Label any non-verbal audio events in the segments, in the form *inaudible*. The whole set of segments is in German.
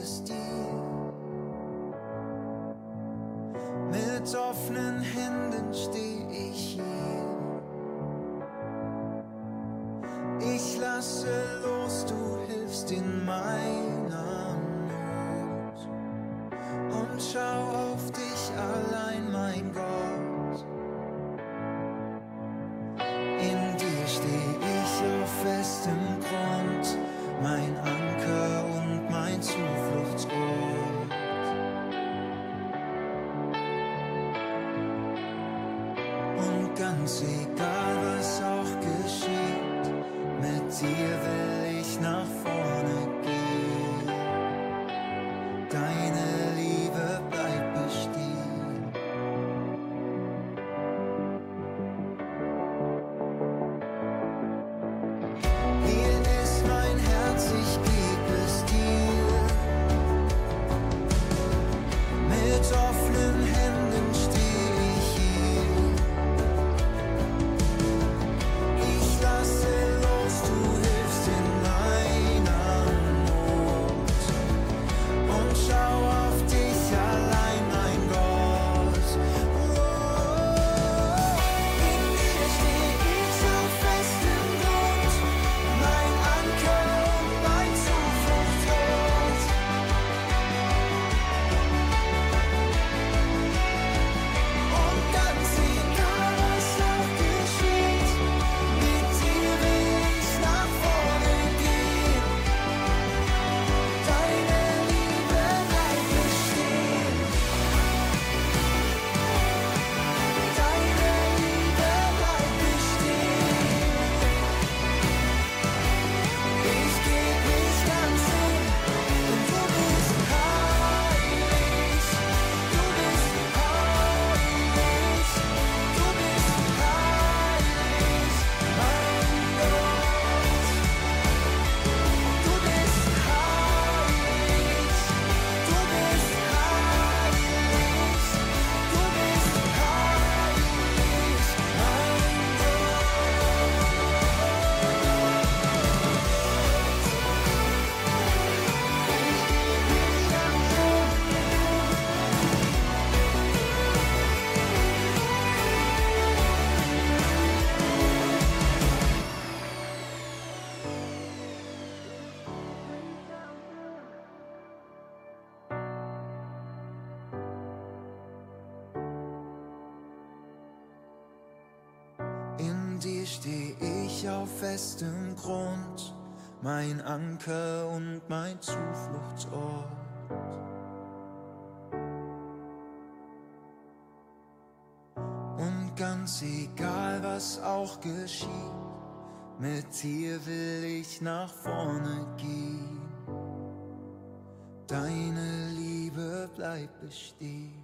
es dir. Mit offenen Händen stehe festem Grund, mein Anker und mein Zufluchtsort. ganz egal, was auch geschieht. Mit dir will ich nach vorne gehen. Deine Liebe bleibt bestehen.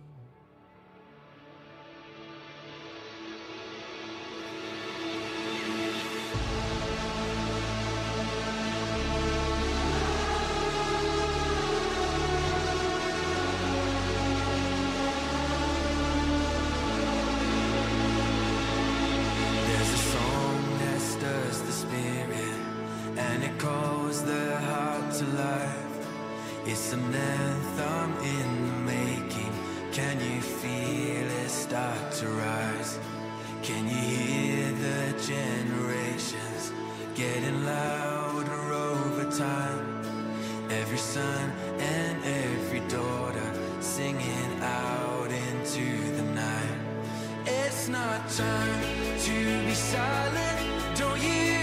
to rise. Can you hear the generations getting louder over time? Every son and every daughter singing out into the night. It's not time to be silent, don't you?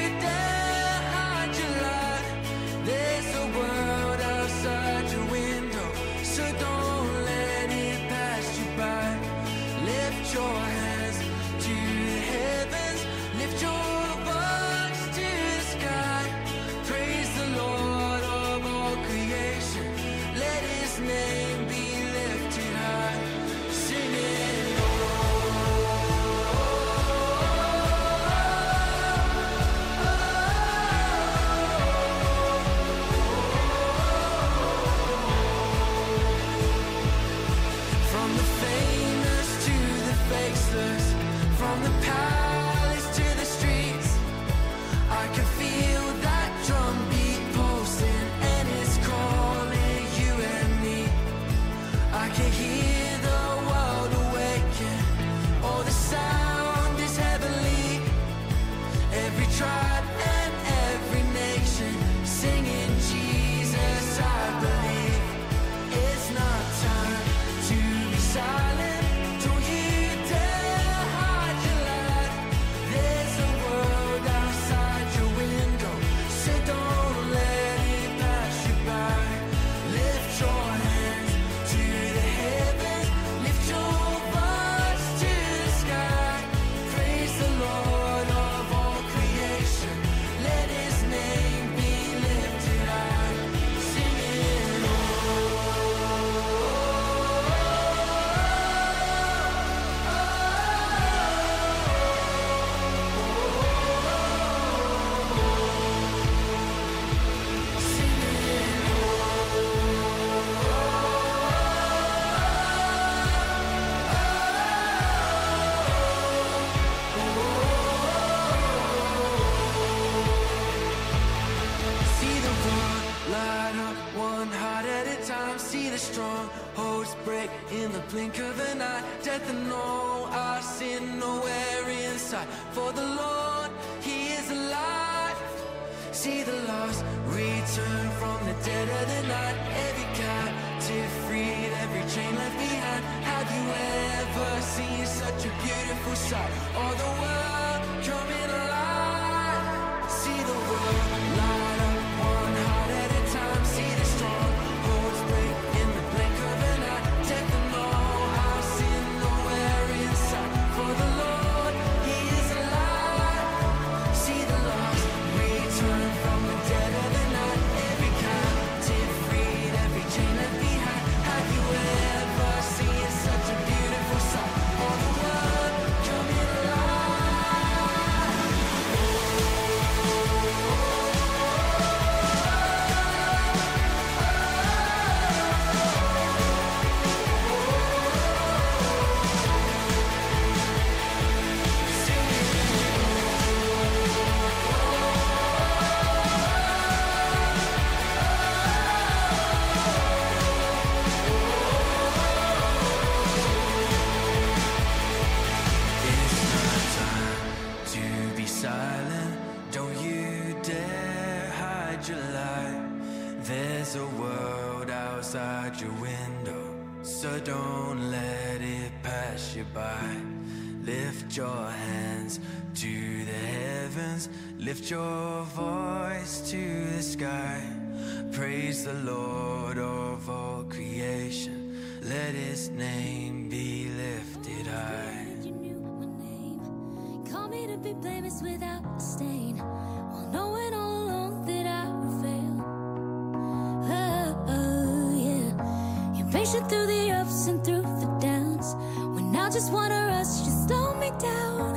through the ups and through the downs. When I just wanna rush, you slow me down.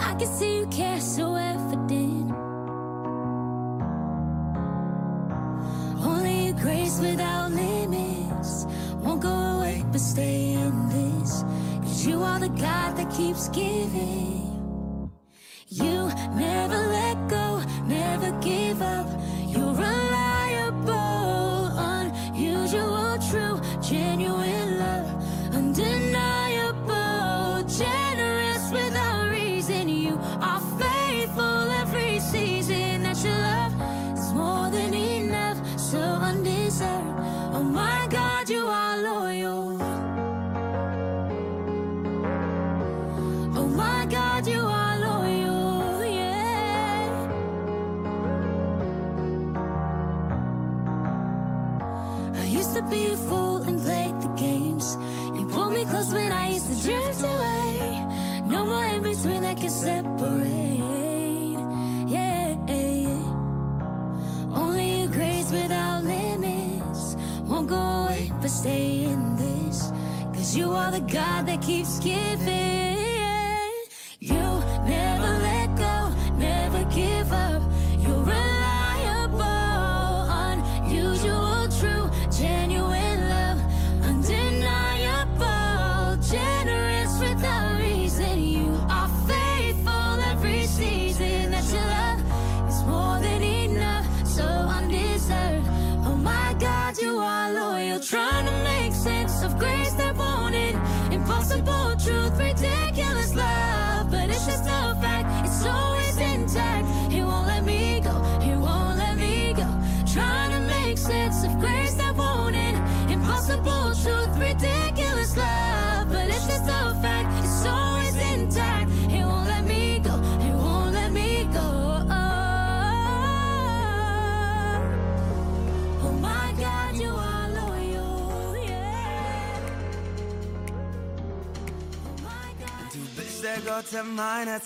I can see you care so evident. Only your grace without limits won't go away, but stay in this. Cause you are the God that keeps giving.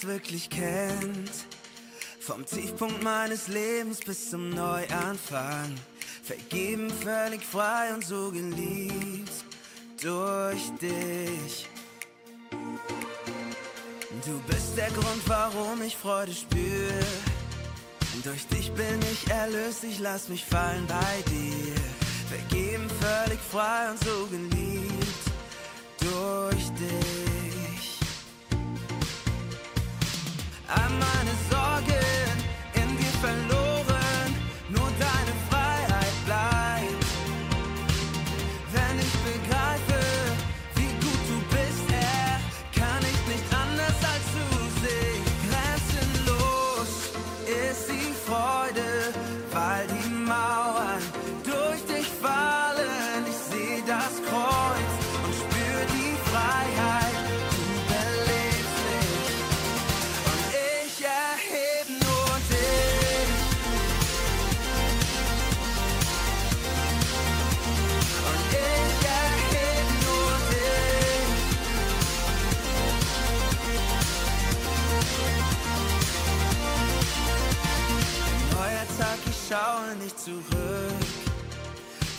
Schmerz wirklich kennt. Vom Tiefpunkt meines Lebens bis zum Neuanfang. Vergeben, völlig frei und so geliebt durch dich. Du bist der Grund, warum ich Freude spür. Durch dich bin ich erlöst, ich lass mich fallen bei dir. Vergeben, völlig frei und so geliebt durch dich. our mind is all good. zurück.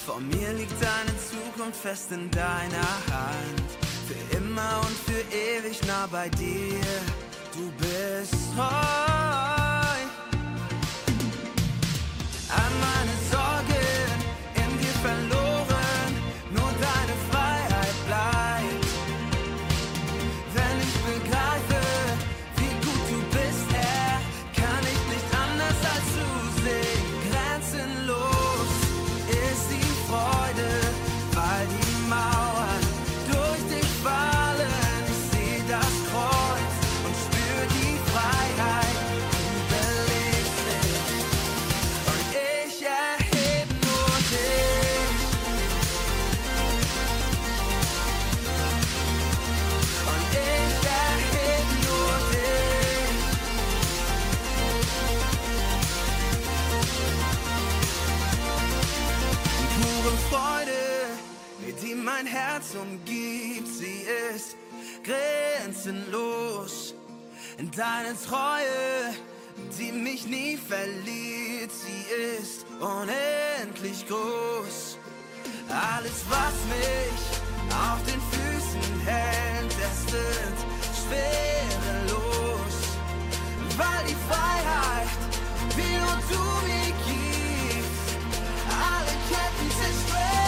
Vor mir liegt deine Zukunft fest in deiner Hand. Für immer und für ewig nah bei dir. Du bist heute. uns umgibt, sie ist grenzenlos. Deine Treue, die mich nie verliert, sie ist unendlich groß. Alles, was mich auf den Füßen hält, es wird schwerelos, weil die Freiheit, die nur du mir gibst, alle Ketten zerstört.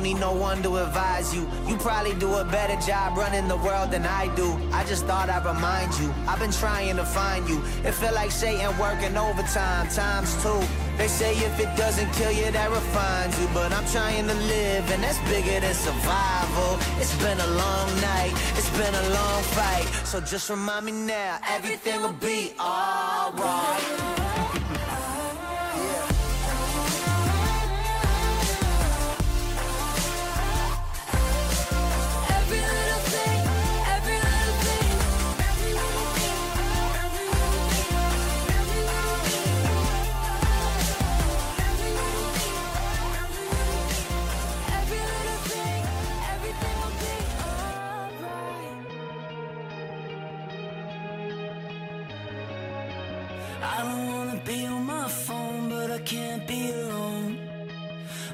Don't need no one to advise you. You probably do a better job running the world than I do. I just thought I'd remind you. I've been trying to find you. It feel like Satan working overtime, times two. They say if it doesn't kill you, that refines you. But I'm trying to live, and that's bigger than survival. It's been a long night, it's been a long fight. So just remind me now, everything will be alright. To be on my phone, but I can't be alone.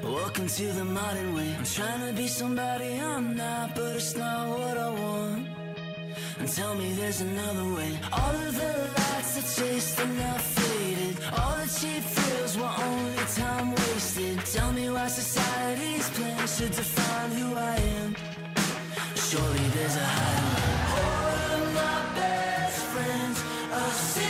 Welcome to the modern way. I'm trying to be somebody I'm not But it's not what I want. And tell me there's another way. All of the lights I chased are now faded. All the cheap thrills were only time wasted. Tell me why society's plans should define who I am. Surely there's a higher way ready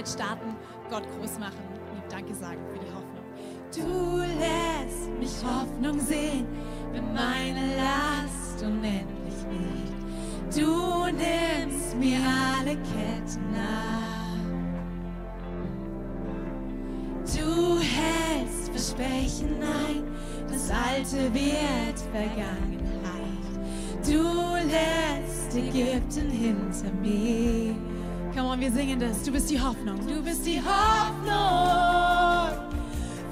Worship-Zeit starten, Gott groß machen und Danke sagen für die Hoffnung. Du lässt mich Hoffnung sehen, wenn meine Last unendlich wiegt. Du nimmst mir alle Ketten ab. Du hältst Versprechen ein, das Alte wird Vergangenheit. Du lässt Ägypten hinter mir. Come on, wir singen das. Du bist die Hoffnung. Du bist die Hoffnung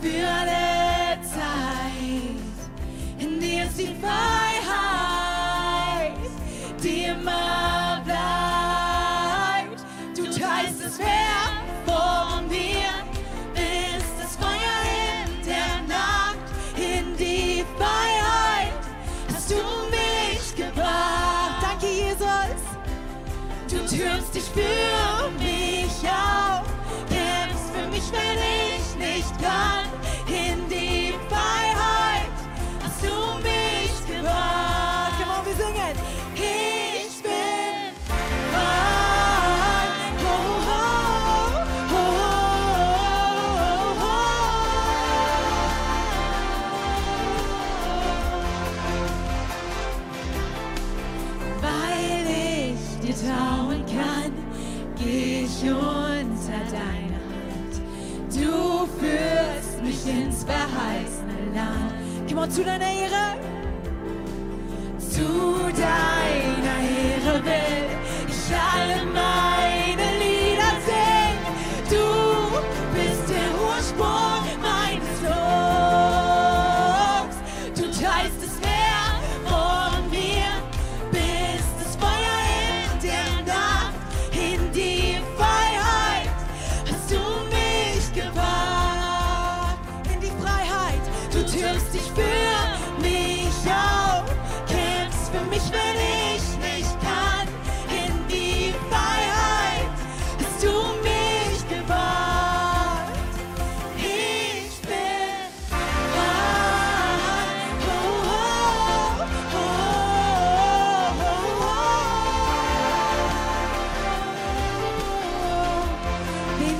für alle Zeit. In dir ist die Freiheit, Komm on,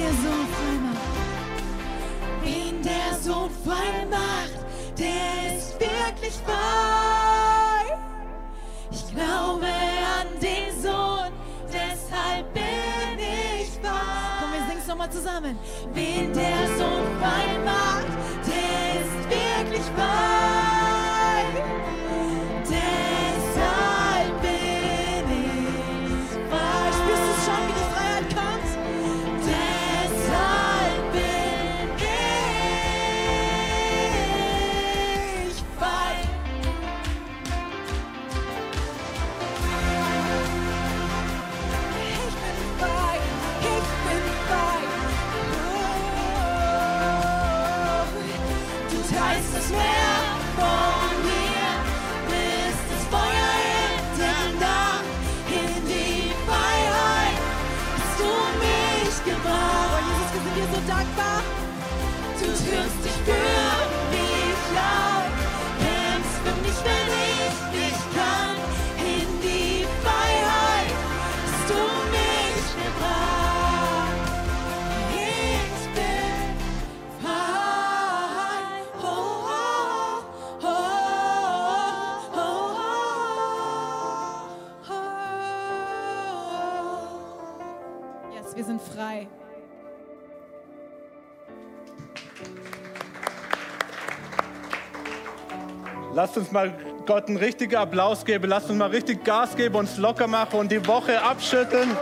der Sohn frei macht, wen der Sohn frei macht, der ist wirklich frei. Ich glaube an den Sohn, deshalb bin ich frei. Komm, wir singen's nochmal zusammen. Wen der Sohn frei macht, der ist wirklich frei. Lasst uns mal Gott einen richtigen Applaus geben. Lasst uns mal richtig Gas geben, uns locker machen und die Woche abschütteln.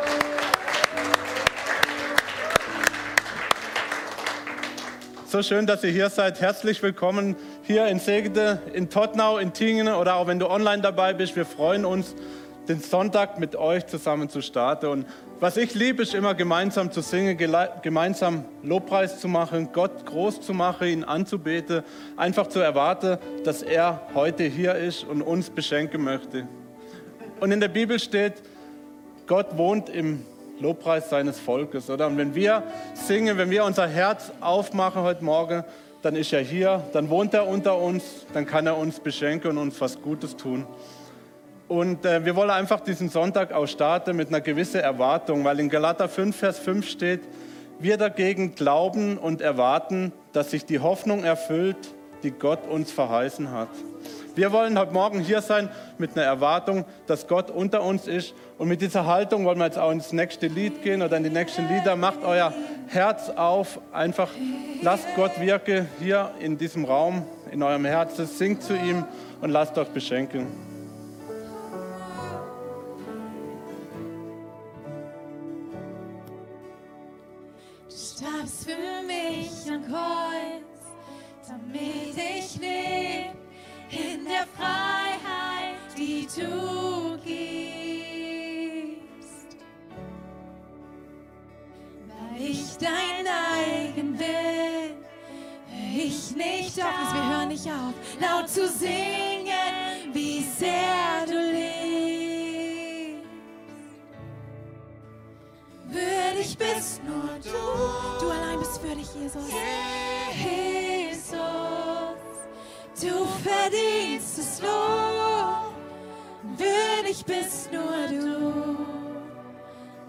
So schön, dass ihr hier seid. Herzlich willkommen hier in Segede, in Tottnau, in Tingen oder auch wenn du online dabei bist. Wir freuen uns, den Sonntag mit euch zusammen zu starten. Und was ich liebe, ist immer gemeinsam zu singen, gemeinsam Lobpreis zu machen, Gott groß zu machen, ihn anzubeten, einfach zu erwarten, dass er heute hier ist und uns beschenken möchte. Und in der Bibel steht, Gott wohnt im Lobpreis seines Volkes, oder? Und wenn wir singen, wenn wir unser Herz aufmachen heute Morgen, dann ist er hier, dann wohnt er unter uns, dann kann er uns beschenken und uns was Gutes tun. Und äh, wir wollen einfach diesen Sonntag auch starten mit einer gewissen Erwartung, weil in Galater 5, Vers 5 steht, wir dagegen glauben und erwarten, dass sich die Hoffnung erfüllt, die Gott uns verheißen hat. Wir wollen heute Morgen hier sein mit einer Erwartung, dass Gott unter uns ist. Und mit dieser Haltung wollen wir jetzt auch ins nächste Lied gehen oder in die nächsten Lieder. Macht euer Herz auf, einfach lasst Gott wirken hier in diesem Raum, in eurem Herzen. Singt zu ihm und lasst euch beschenken. Starbst für mich am Kreuz, damit ich lebe in der Freiheit, die du gibst. Weil ich dein eigen bin, hör ich nicht auf, wir hören nicht auf, laut zu singen, wie sehr du liebst. Würdig bist nur du. Du allein bist würdig, Jesus. Jesus, du verdienst es Lob. Würdig bist nur du.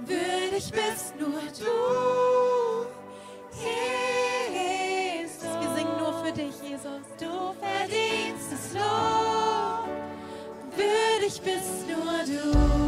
Würdig bist nur du. Jesus. Wir singen nur für dich, Jesus. Du verdienst es Lob. Würdig bist nur du.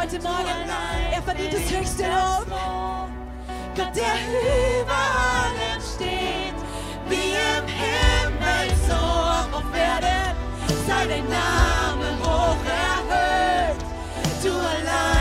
Heute Morgen. Er verdient das höchste Lob. Gott, der über allem steht, wie im Himmel, so auf Erden, sei dein Name hoch erhöht. Du allein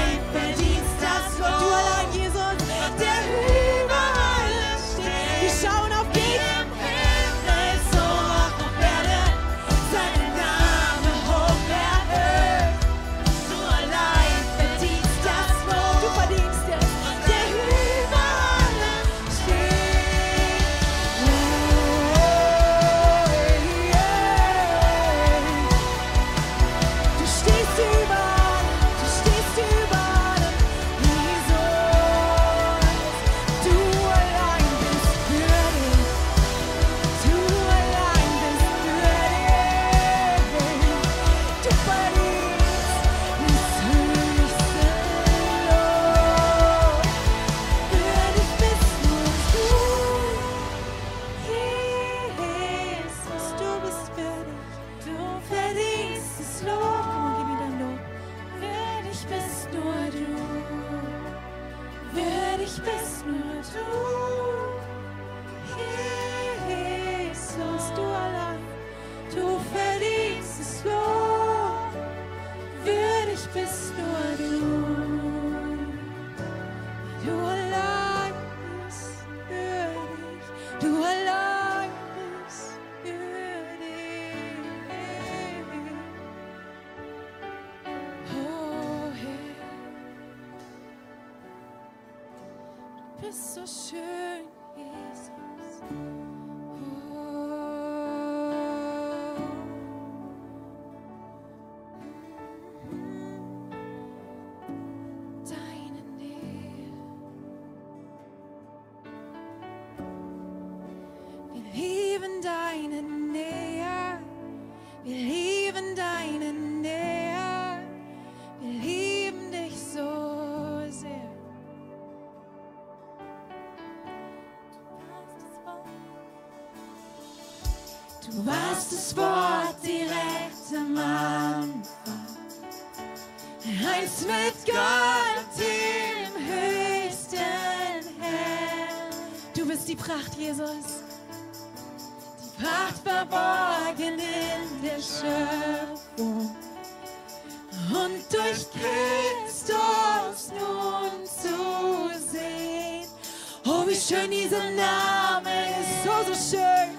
schön dieser Name ist, so, so schön.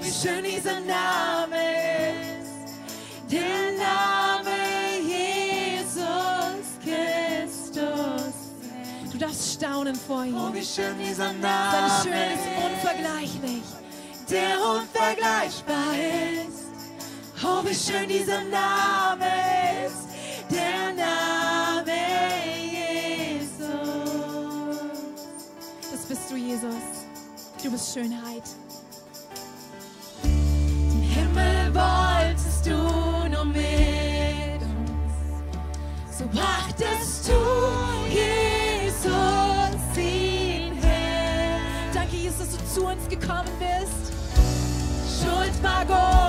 Wie schön dieser Name ist. Der Name Jesus Christus. Du darfst staunen vor ihm. Oh, wie schön dieser Sein Name Schön ist unvergleichlich, der unvergleichbar ist. Oh, wie schön dieser Name bist du, Jesus. Du bist Schönheit. Den Himmel wolltest du nur mit uns. So brachtest du Jesus ihn her. Danke, Jesus, dass du zu uns gekommen bist. Schuld war groß,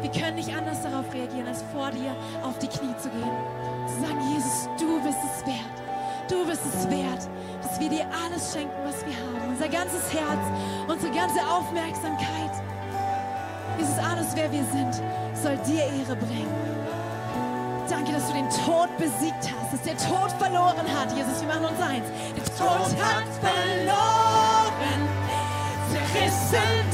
wir, können nicht anders darauf reagieren, als vor dir auf die Knie zu gehen. Zu sagen, Jesus, du bist es wert. Du bist es wert, dass wir dir alles schenken, was wir haben. Unser ganzes Herz, unsere ganze Aufmerksamkeit. Jesus, alles, wer wir sind, soll dir Ehre bringen. Danke, dass du den Tod besiegt hast, dass der Tod verloren hat. Jesus, wir machen uns eins. Der Tod hat verloren, zerrissen Vorhang.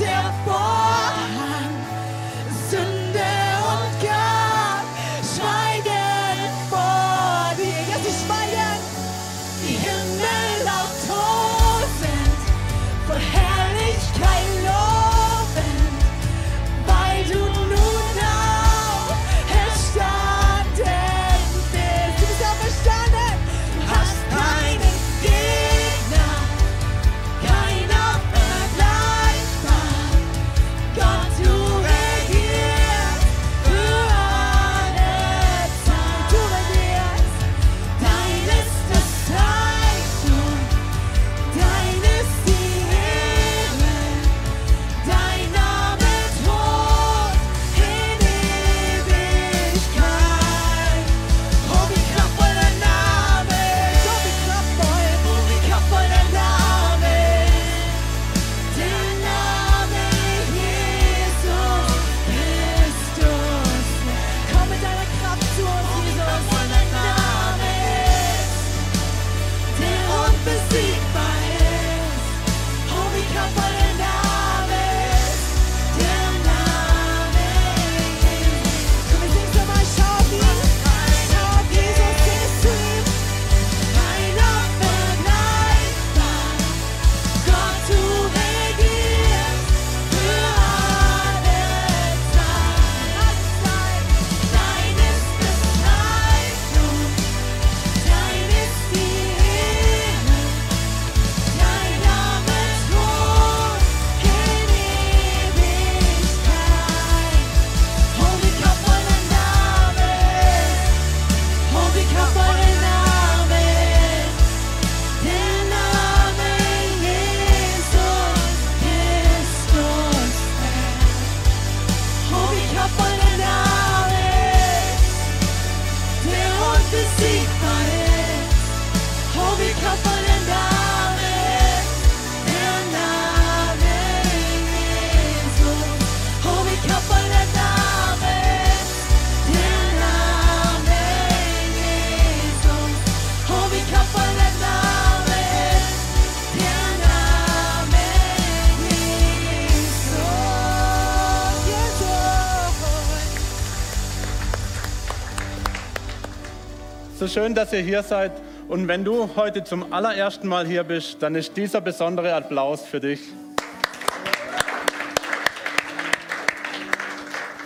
Schön, dass ihr hier seid. Und wenn du heute zum allerersten Mal hier bist, dann ist dieser besondere Applaus für dich.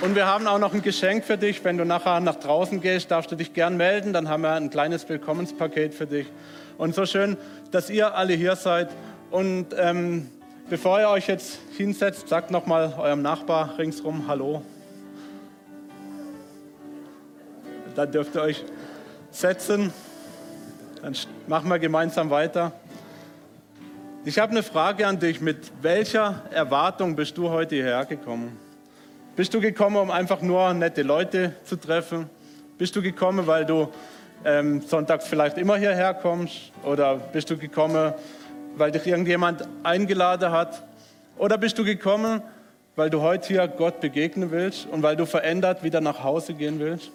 Und wir haben auch noch ein Geschenk für dich. Wenn du nachher nach draußen gehst, darfst du dich gern melden. Dann haben wir ein kleines Willkommenspaket für dich. Und so schön, dass ihr alle hier seid. Und ähm, bevor ihr euch jetzt hinsetzt, sagt nochmal eurem Nachbar ringsrum Hallo. Dann dürft ihr euch setzen. Dann machen wir gemeinsam weiter. Ich habe eine Frage an dich. Mit welcher Erwartung bist du heute hierher gekommen? Bist du gekommen, um einfach nur nette Leute zu treffen? Bist du gekommen, weil du ähm, sonntags vielleicht immer hierher kommst? Oder bist du gekommen, weil dich irgendjemand eingeladen hat? Oder bist du gekommen, weil du heute hier Gott begegnen willst und weil du verändert wieder nach Hause gehen willst?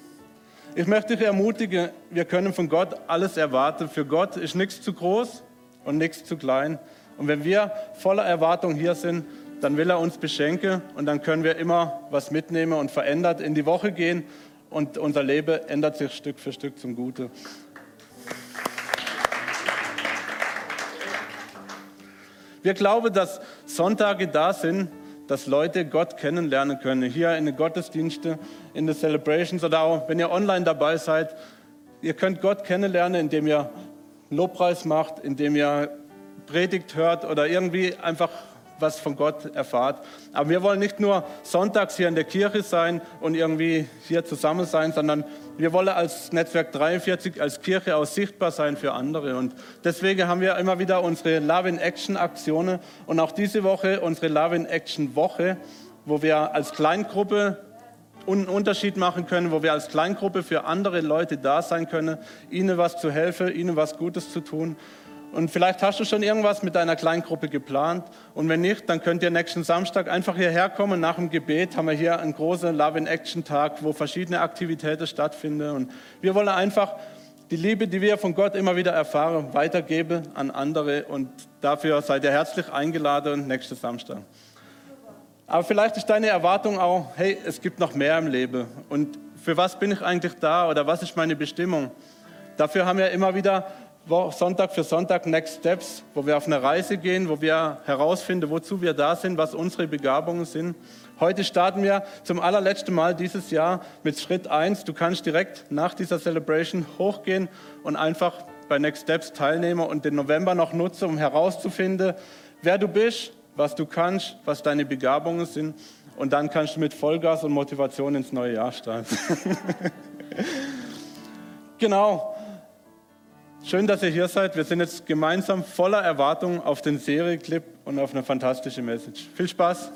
Ich möchte dich ermutigen, wir können von Gott alles erwarten. Für Gott ist nichts zu groß und nichts zu klein. Und wenn wir voller Erwartung hier sind, dann will er uns beschenken und dann können wir immer was mitnehmen und verändert in die Woche gehen und unser Leben ändert sich Stück für Stück zum Gute. Wir glauben, dass Sonntage da sind, dass Leute Gott kennenlernen können. Hier in den Gottesdiensten, in den Celebrations oder auch wenn ihr online dabei seid. Ihr könnt Gott kennenlernen, indem ihr Lobpreis macht, indem ihr Predigt hört oder irgendwie einfach was von Gott erfahrt. Aber wir wollen nicht nur sonntags hier in der Kirche sein und irgendwie hier zusammen sein, sondern wir wollen als Netzwerk 43, als Kirche auch sichtbar sein für andere. Und deswegen haben wir immer wieder unsere Love in Action Aktionen und auch diese Woche unsere Love in Action Woche, wo wir als Kleingruppe einen Unterschied machen können, wo wir als Kleingruppe für andere Leute da sein können, ihnen was zu helfen, ihnen was Gutes zu tun. Und vielleicht hast du schon irgendwas mit deiner Kleingruppe geplant. Und wenn nicht, dann könnt ihr nächsten Samstag einfach hierher kommen. Nach dem Gebet haben wir hier einen großen Love in Action Tag, wo verschiedene Aktivitäten stattfinden. Und wir wollen einfach die Liebe, die wir von Gott immer wieder erfahren, weitergeben an andere. Und dafür seid ihr herzlich eingeladen nächsten Samstag. Aber vielleicht ist deine Erwartung auch, hey, es gibt noch mehr im Leben. Und für was bin ich eigentlich da oder was ist meine Bestimmung? Dafür haben wir immer wieder Sonntag für Sonntag Next Steps, wo wir auf eine Reise gehen, wo wir herausfinden, wozu wir da sind, was unsere Begabungen sind. Heute starten wir zum allerletzten Mal dieses Jahr mit Schritt 1. Du kannst direkt nach dieser Celebration hochgehen und einfach bei Next Steps teilnehmen und den November noch nutzen, um herauszufinden, wer du bist, was du kannst, was deine Begabungen sind. Und dann kannst du mit Vollgas und Motivation ins neue Jahr starten. *laughs* genau. Schön, dass ihr hier seid. Wir sind jetzt gemeinsam voller Erwartung auf den Serieclip und auf eine fantastische Message. Viel Spaß!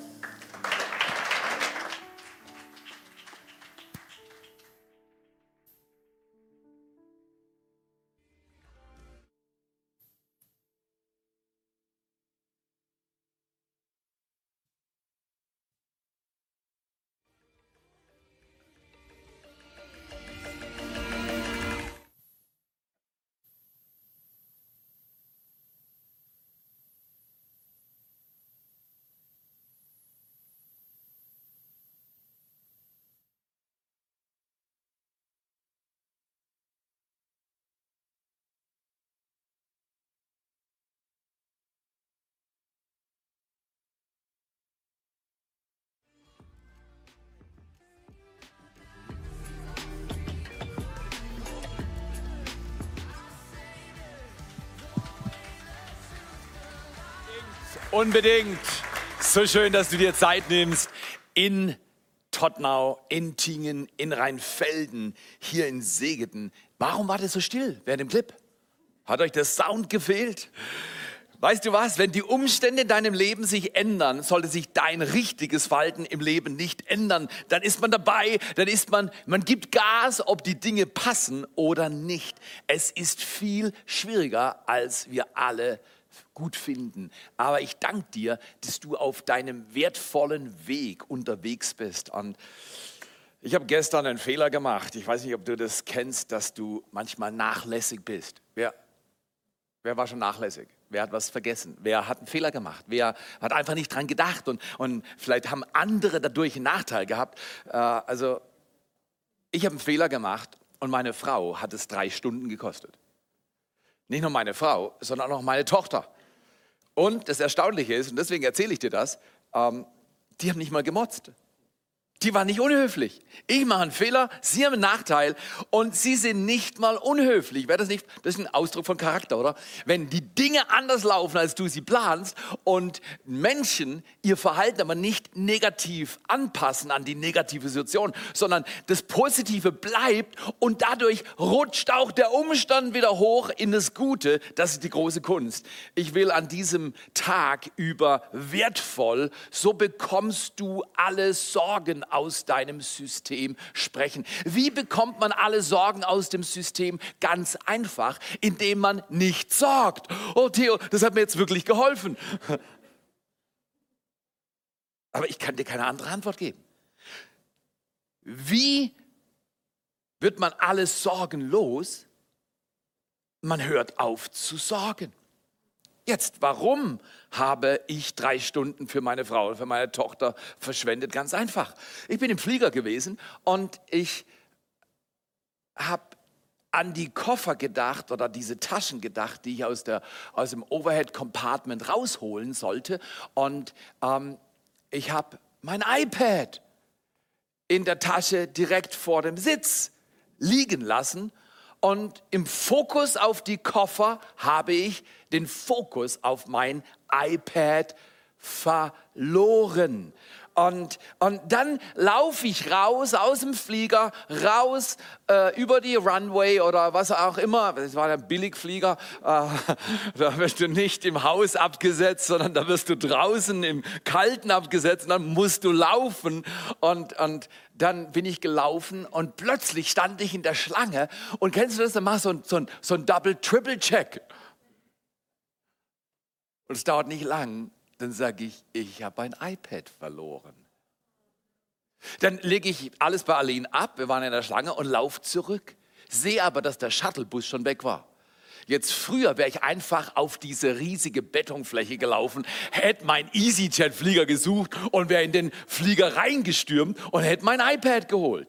Unbedingt. So schön, dass du dir Zeit nimmst in Tottnau, in Tingen, in Rheinfelden, hier in Segeten. Warum war das so still während dem Clip? Hat euch der Sound gefehlt? Weißt du was? Wenn die Umstände in deinem Leben sich ändern, sollte sich dein richtiges Verhalten im Leben nicht ändern. Dann ist man dabei, dann ist man, man gibt Gas, ob die Dinge passen oder nicht. Es ist viel schwieriger, als wir alle gut finden. Aber ich danke dir, dass du auf deinem wertvollen Weg unterwegs bist. Und ich habe gestern einen Fehler gemacht. Ich weiß nicht, ob du das kennst, dass du manchmal nachlässig bist. Wer, wer war schon nachlässig? Wer hat was vergessen? Wer hat einen Fehler gemacht? Wer hat einfach nicht dran gedacht? Und, und vielleicht haben andere dadurch einen Nachteil gehabt. Äh, also ich habe einen Fehler gemacht Und meine Frau hat es drei Stunden gekostet. Nicht nur meine Frau, sondern auch meine Tochter. Und das Erstaunliche ist, und deswegen erzähle ich dir das, ähm, die haben nicht mal gemotzt. Die waren nicht unhöflich. Ich mache einen Fehler, Sie haben einen Nachteil und Sie sind nicht mal unhöflich. Wäre das nicht, das ist ein Ausdruck von Charakter, oder? Wenn die Dinge anders laufen, als du sie planst und Menschen ihr Verhalten aber nicht negativ anpassen an die negative Situation, sondern das Positive bleibt und dadurch rutscht auch der Umstand wieder hoch in das Gute. Das ist die große Kunst. Ich will an diesem Tag über wertvoll, so bekommst du alle Sorgen aus deinem System sprechen. Wie bekommt man alle Sorgen aus dem System? Ganz einfach, indem man nicht sorgt. Oh Theo, das hat mir jetzt wirklich geholfen. *laughs* Aber ich kann dir keine andere Antwort geben. Wie wird man alle Sorgen los? Man hört auf zu sorgen. Jetzt, warum habe ich drei Stunden für meine Frau für meine Tochter verschwendet? Ganz einfach. Ich bin im Flieger gewesen und ich habe an die Koffer gedacht oder diese Taschen gedacht, die ich aus, der, aus dem Overhead-Compartment rausholen sollte. Und ähm, ich habe mein iPad in der Tasche direkt vor dem Sitz liegen lassen und im Fokus auf die Koffer habe ich den Fokus auf mein iPad verloren. Und, und dann laufe ich raus aus dem Flieger, raus äh, über die Runway oder was auch immer. Das war ein Billigflieger. Äh, *laughs* da wirst du nicht im Haus abgesetzt, sondern da wirst du draußen im Kalten abgesetzt. Und dann musst du laufen. Und, und dann bin ich gelaufen und plötzlich stand ich in der Schlange. Und kennst du das? Dann machst du so so so ein Double-Triple-Check. Und es dauert nicht lang dann sage ich, ich habe ein iPad verloren. Dann lege ich alles bei Aline ab, wir waren in der Schlange und laufe zurück. Sehe aber, dass der Shuttlebus schon weg war. Jetzt früher wäre ich einfach auf diese riesige Betonfläche gelaufen, hätte mein EasyJet-Flieger gesucht und wäre in den Flieger reingestürmt und hätte mein iPad geholt.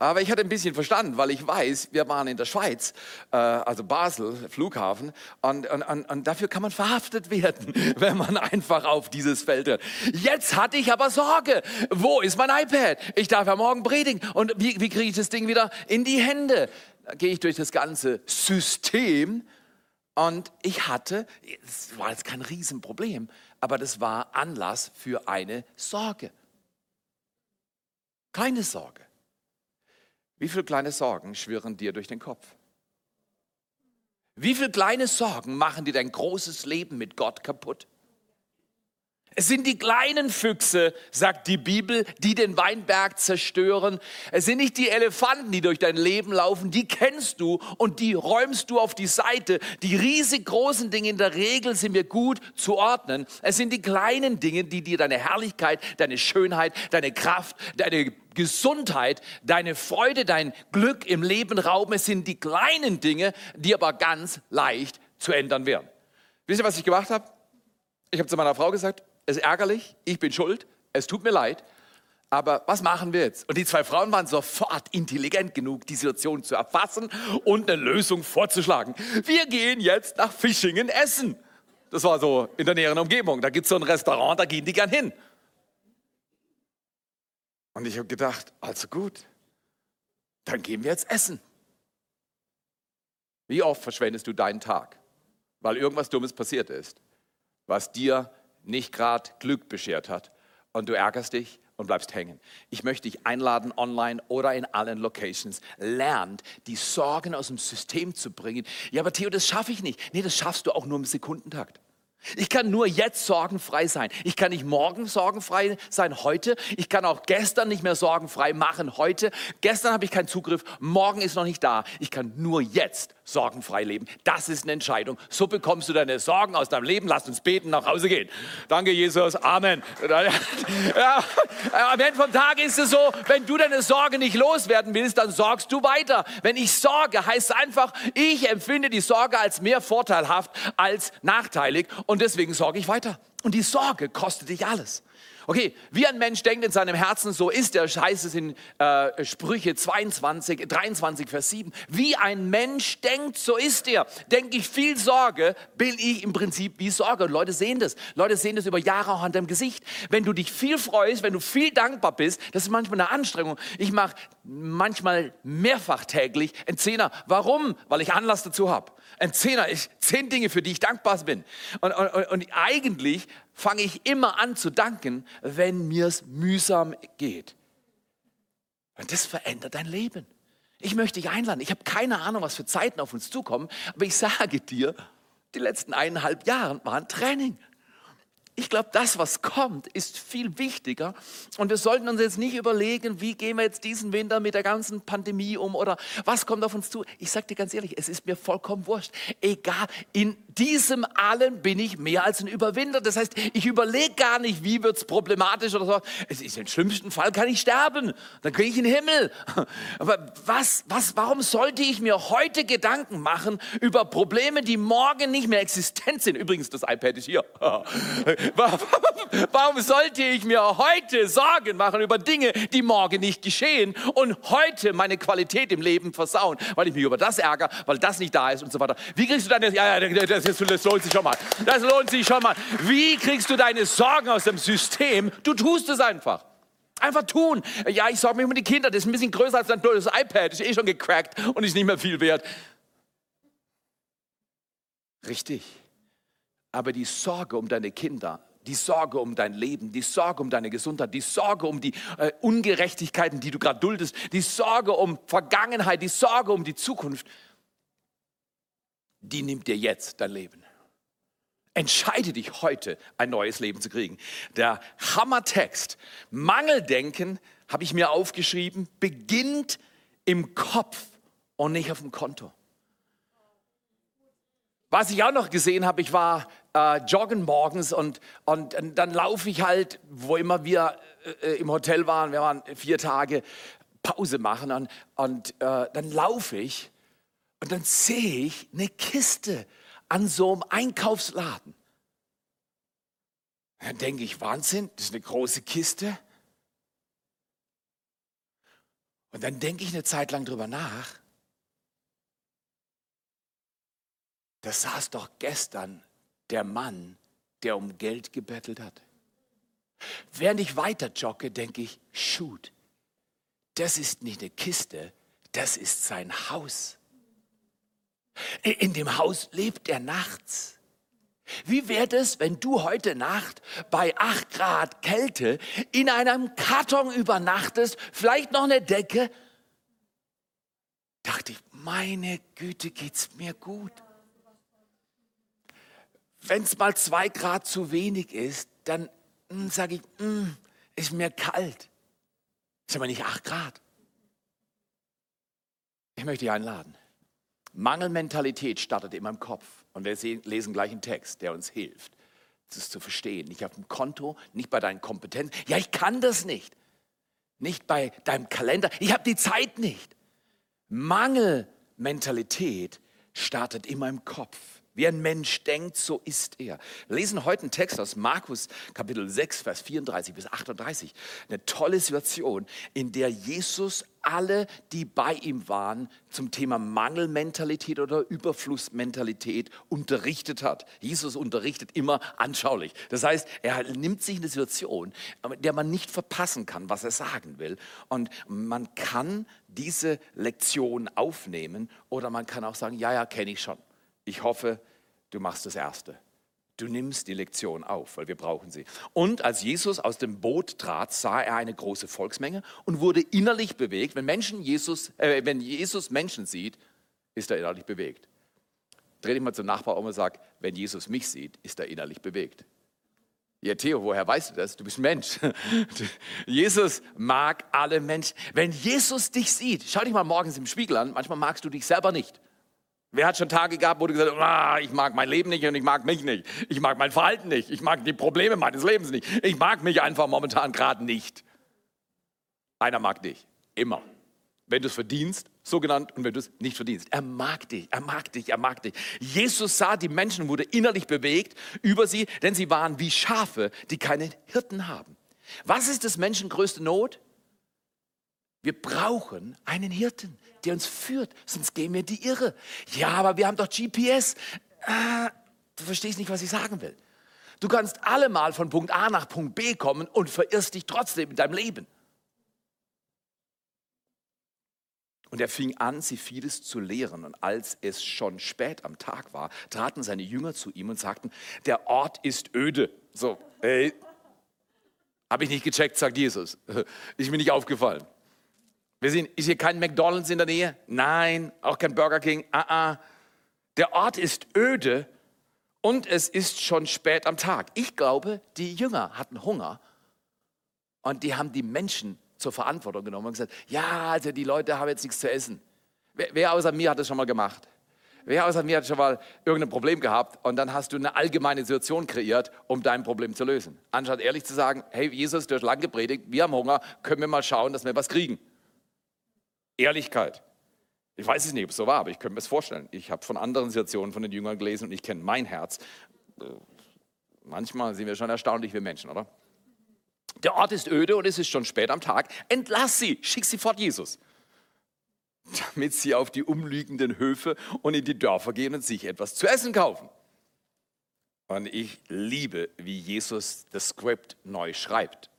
Aber ich hatte ein bisschen verstanden, weil ich weiß, wir waren in der Schweiz, äh, also Basel, Flughafen, und, und, und, und dafür kann man verhaftet werden, *laughs* wenn man einfach auf dieses Feld hört. Jetzt hatte ich aber Sorge. Wo ist mein iPad? Ich darf ja morgen predigen. Und wie, wie kriege ich das Ding wieder in die Hände? Da gehe ich durch das ganze System und ich hatte, es war jetzt kein Riesenproblem, aber das war Anlass für eine Sorge. Keine Sorge. Wie viele kleine Sorgen schwirren dir durch den Kopf? Wie viele kleine Sorgen machen dir dein großes Leben mit Gott kaputt? Es sind die kleinen Füchse, sagt die Bibel, die den Weinberg zerstören. Es sind nicht die Elefanten, die durch dein Leben laufen, die kennst du und die räumst du auf die Seite. Die riesig großen Dinge in der Regel sind mir gut zu ordnen. Es sind die kleinen Dinge, die dir deine Herrlichkeit, deine Schönheit, deine Kraft, deine Gesundheit, deine Freude, dein Glück im Leben rauben. Es sind die kleinen Dinge, die aber ganz leicht zu ändern wären. Wisst ihr, was ich gemacht habe? Ich habe zu meiner Frau gesagt, es ist ärgerlich, ich bin schuld, es tut mir leid, aber was machen wir jetzt? Und die zwei Frauen waren sofort intelligent genug, die Situation zu erfassen und eine Lösung vorzuschlagen. Wir gehen jetzt nach Fischingen essen. Das war so in der näheren Umgebung. Da gibt es so ein Restaurant, da gehen die gern hin. Und ich habe gedacht, also gut, dann gehen wir jetzt essen. Wie oft verschwendest du deinen Tag, weil irgendwas Dummes passiert ist, was dir nicht gerade Glück beschert hat und du ärgerst dich und bleibst hängen. Ich möchte dich einladen, online oder in allen Locations. Lernt, die Sorgen aus dem System zu bringen. Ja, aber Theo, das schaffe ich nicht. Nee, das schaffst du auch nur im Sekundentakt. Ich kann nur jetzt sorgenfrei sein. Ich kann nicht morgen sorgenfrei sein, heute. Ich kann auch gestern nicht mehr sorgenfrei machen, heute. Gestern habe ich keinen Zugriff, morgen ist noch nicht da. Ich kann nur jetzt sorgenfrei leben. Das ist eine Entscheidung. So bekommst du deine Sorgen aus deinem Leben. Lass uns beten, nach Hause gehen. Danke, Jesus. Amen. Ja, am Ende vom Tag ist es so, wenn du deine Sorge nicht loswerden willst, dann sorgst du weiter. Wenn ich sorge, heißt es einfach, ich empfinde die Sorge als mehr vorteilhaft als nachteilig und deswegen sorge ich weiter. Und die Sorge kostet dich alles. Okay, wie ein Mensch denkt in seinem Herzen, so ist er, heißt es in äh, Sprüche 22, 23, Vers 7. Wie ein Mensch denkt, so ist er. Denke ich viel Sorge, bin ich im Prinzip wie Sorge. Und Leute sehen das. Leute sehen das über Jahre auch an deinem Gesicht. Wenn du dich viel freust, wenn du viel dankbar bist, das ist manchmal eine Anstrengung. Ich mache manchmal mehrfach täglich einen Zehner. Warum? Weil ich Anlass dazu habe. Ein Zehner ist zehn Dinge, für die ich dankbar bin. Und, und, und eigentlich fange ich immer an zu danken, wenn mir es mühsam geht. Und das verändert dein Leben. Ich möchte dich einladen. Ich habe keine Ahnung, was für Zeiten auf uns zukommen, aber ich sage dir, die letzten eineinhalb Jahre waren Training. Ich glaube, das, was kommt, ist viel wichtiger. Und wir sollten uns jetzt nicht überlegen, wie gehen wir jetzt diesen Winter mit der ganzen Pandemie um oder was kommt auf uns zu. Ich sage dir ganz ehrlich, es ist mir vollkommen wurscht. Egal, in diesem allen bin ich mehr als ein Überwinder. Das heißt, ich überlege gar nicht, wie wird es problematisch oder so. Es ist im schlimmsten Fall kann ich sterben. Dann kriege ich den Himmel. *laughs* Aber was, was, warum sollte ich mir heute Gedanken machen über Probleme, die morgen nicht mehr existent sind? Übrigens, das iPad ist hier. *laughs* Warum sollte ich mir heute Sorgen machen über Dinge, die morgen nicht geschehen und heute meine Qualität im Leben versauen, weil ich mich über das ärgere, weil das nicht da ist und so weiter. Wie kriegst du deine, ja, ja, das, das lohnt sich schon mal. Das lohnt sich schon mal. Wie kriegst du deine Sorgen aus dem System? Du tust es einfach. Einfach tun. Ja, ich sorge mich um die Kinder. Das ist ein bisschen größer als dein das iPad. Ist eh schon gecrackt und ist nicht mehr viel wert. Richtig. Aber die Sorge um deine Kinder, die Sorge um dein Leben, die Sorge um deine Gesundheit, die Sorge um die äh, Ungerechtigkeiten, die du gerade duldest, die Sorge um Vergangenheit, die Sorge um die Zukunft, die nimmt dir jetzt dein Leben. Entscheide dich heute, ein neues Leben zu kriegen. Der Hammertext, Mangeldenken, habe ich mir aufgeschrieben, beginnt im Kopf und nicht auf dem Konto. Was ich auch noch gesehen habe, ich war äh, joggen morgens und, und, und dann laufe ich halt, wo immer wir äh, im Hotel waren, wir waren vier Tage Pause machen und, und äh, dann laufe ich und dann sehe ich eine Kiste an so einem Einkaufsladen. Dann denke ich, Wahnsinn, das ist eine große Kiste. Und dann denke ich eine Zeit lang drüber nach. Da saß doch gestern der Mann, der um Geld gebettelt hat. Während ich weiter jogge, denke ich, shoot, das ist nicht eine Kiste, das ist sein Haus. In dem Haus lebt er nachts. Wie wäre es, wenn du heute Nacht bei 8 Grad Kälte in einem Karton übernachtest, vielleicht noch eine Decke? Dachte ich, meine Güte, geht's mir gut wenn es mal zwei Grad zu wenig ist, dann hm, sage ich, hm, ist mir kalt. Ist aber nicht acht Grad. Ich möchte dich einladen. Mangelmentalität startet in meinem Kopf. Und wir sehen, lesen gleich einen Text, der uns hilft, das zu verstehen. Nicht auf dem Konto, nicht bei deinen Kompetenzen. Ja, ich kann das nicht. Nicht bei deinem Kalender. Ich habe die Zeit nicht. Mangelmentalität startet in meinem Kopf. Wie ein Mensch denkt, so ist er. Wir lesen heute einen Text aus Markus Kapitel 6, Vers 34 bis 38. Eine tolle Situation, in der Jesus alle, die bei ihm waren, zum Thema Mangelmentalität oder Überflussmentalität unterrichtet hat. Jesus unterrichtet immer anschaulich. Das heißt, er nimmt sich eine Situation, der man nicht verpassen kann, was er sagen will. Und man kann diese Lektion aufnehmen oder man kann auch sagen, ja, ja, kenne ich schon. Ich hoffe, du machst das Erste. Du nimmst die Lektion auf, weil wir brauchen sie. Und als Jesus aus dem Boot trat, sah er eine große Volksmenge und wurde innerlich bewegt. Wenn, Menschen Jesus, äh, wenn Jesus Menschen sieht, ist er innerlich bewegt. Dreh dich mal zum Nachbar um und sag, wenn Jesus mich sieht, ist er innerlich bewegt. Ja, Theo, woher weißt du das? Du bist Mensch. *laughs* Jesus mag alle Menschen. Wenn Jesus dich sieht, schau dich mal morgens im Spiegel an, manchmal magst du dich selber nicht. Wer hat schon Tage gehabt, wo du gesagt hast, ah, ich mag mein Leben nicht und ich mag mich nicht. Ich mag mein Verhalten nicht. Ich mag die Probleme meines Lebens nicht. Ich mag mich einfach momentan gerade nicht. Einer mag dich. Immer. Wenn du es verdienst, so genannt, und wenn du es nicht verdienst. Er mag dich, er mag dich, er mag dich. Jesus sah die Menschen, wurde innerlich bewegt über sie, denn sie waren wie Schafe, die keine Hirten haben. Was ist des Menschen größte Not? Wir brauchen einen Hirten, der uns führt, sonst gehen wir die Irre. Ja, aber wir haben doch GPS. Ah, du verstehst nicht, was ich sagen will. Du kannst allemal von Punkt A nach Punkt B kommen und verirrst dich trotzdem in deinem Leben. Und er fing an, sie vieles zu lehren. Und als es schon spät am Tag war, traten seine Jünger zu ihm und sagten, der Ort ist öde. So, ey, habe ich nicht gecheckt, sagt Jesus. *laughs* Ist mir nicht aufgefallen. Wir sehen, ist hier kein McDonald's in der Nähe? Nein, auch kein Burger King. Ah, ah. Der Ort ist öde und es ist schon spät am Tag. Ich glaube, die Jünger hatten Hunger und die haben die Menschen zur Verantwortung genommen und gesagt, ja, also die Leute haben jetzt nichts zu essen. Wer, wer außer mir hat das schon mal gemacht? Wer außer mir hat schon mal irgendein Problem gehabt und dann hast du eine allgemeine Situation kreiert, um dein Problem zu lösen. Anstatt ehrlich zu sagen, hey Jesus, du hast lang gepredigt, wir haben Hunger, können wir mal schauen, dass wir was kriegen. Ehrlichkeit. Ich weiß es nicht, ob es so war, aber ich könnte mir es vorstellen. Ich habe von anderen Situationen von den Jüngern gelesen und ich kenne mein Herz. Manchmal sind wir schon erstaunlich, wir Menschen, oder? Der Ort ist öde und es ist schon spät am Tag. Entlass sie, schick sie fort, Jesus. Damit sie auf die umliegenden Höfe und in die Dörfer gehen und sich etwas zu essen kaufen. Und ich liebe, wie Jesus das Skript neu schreibt.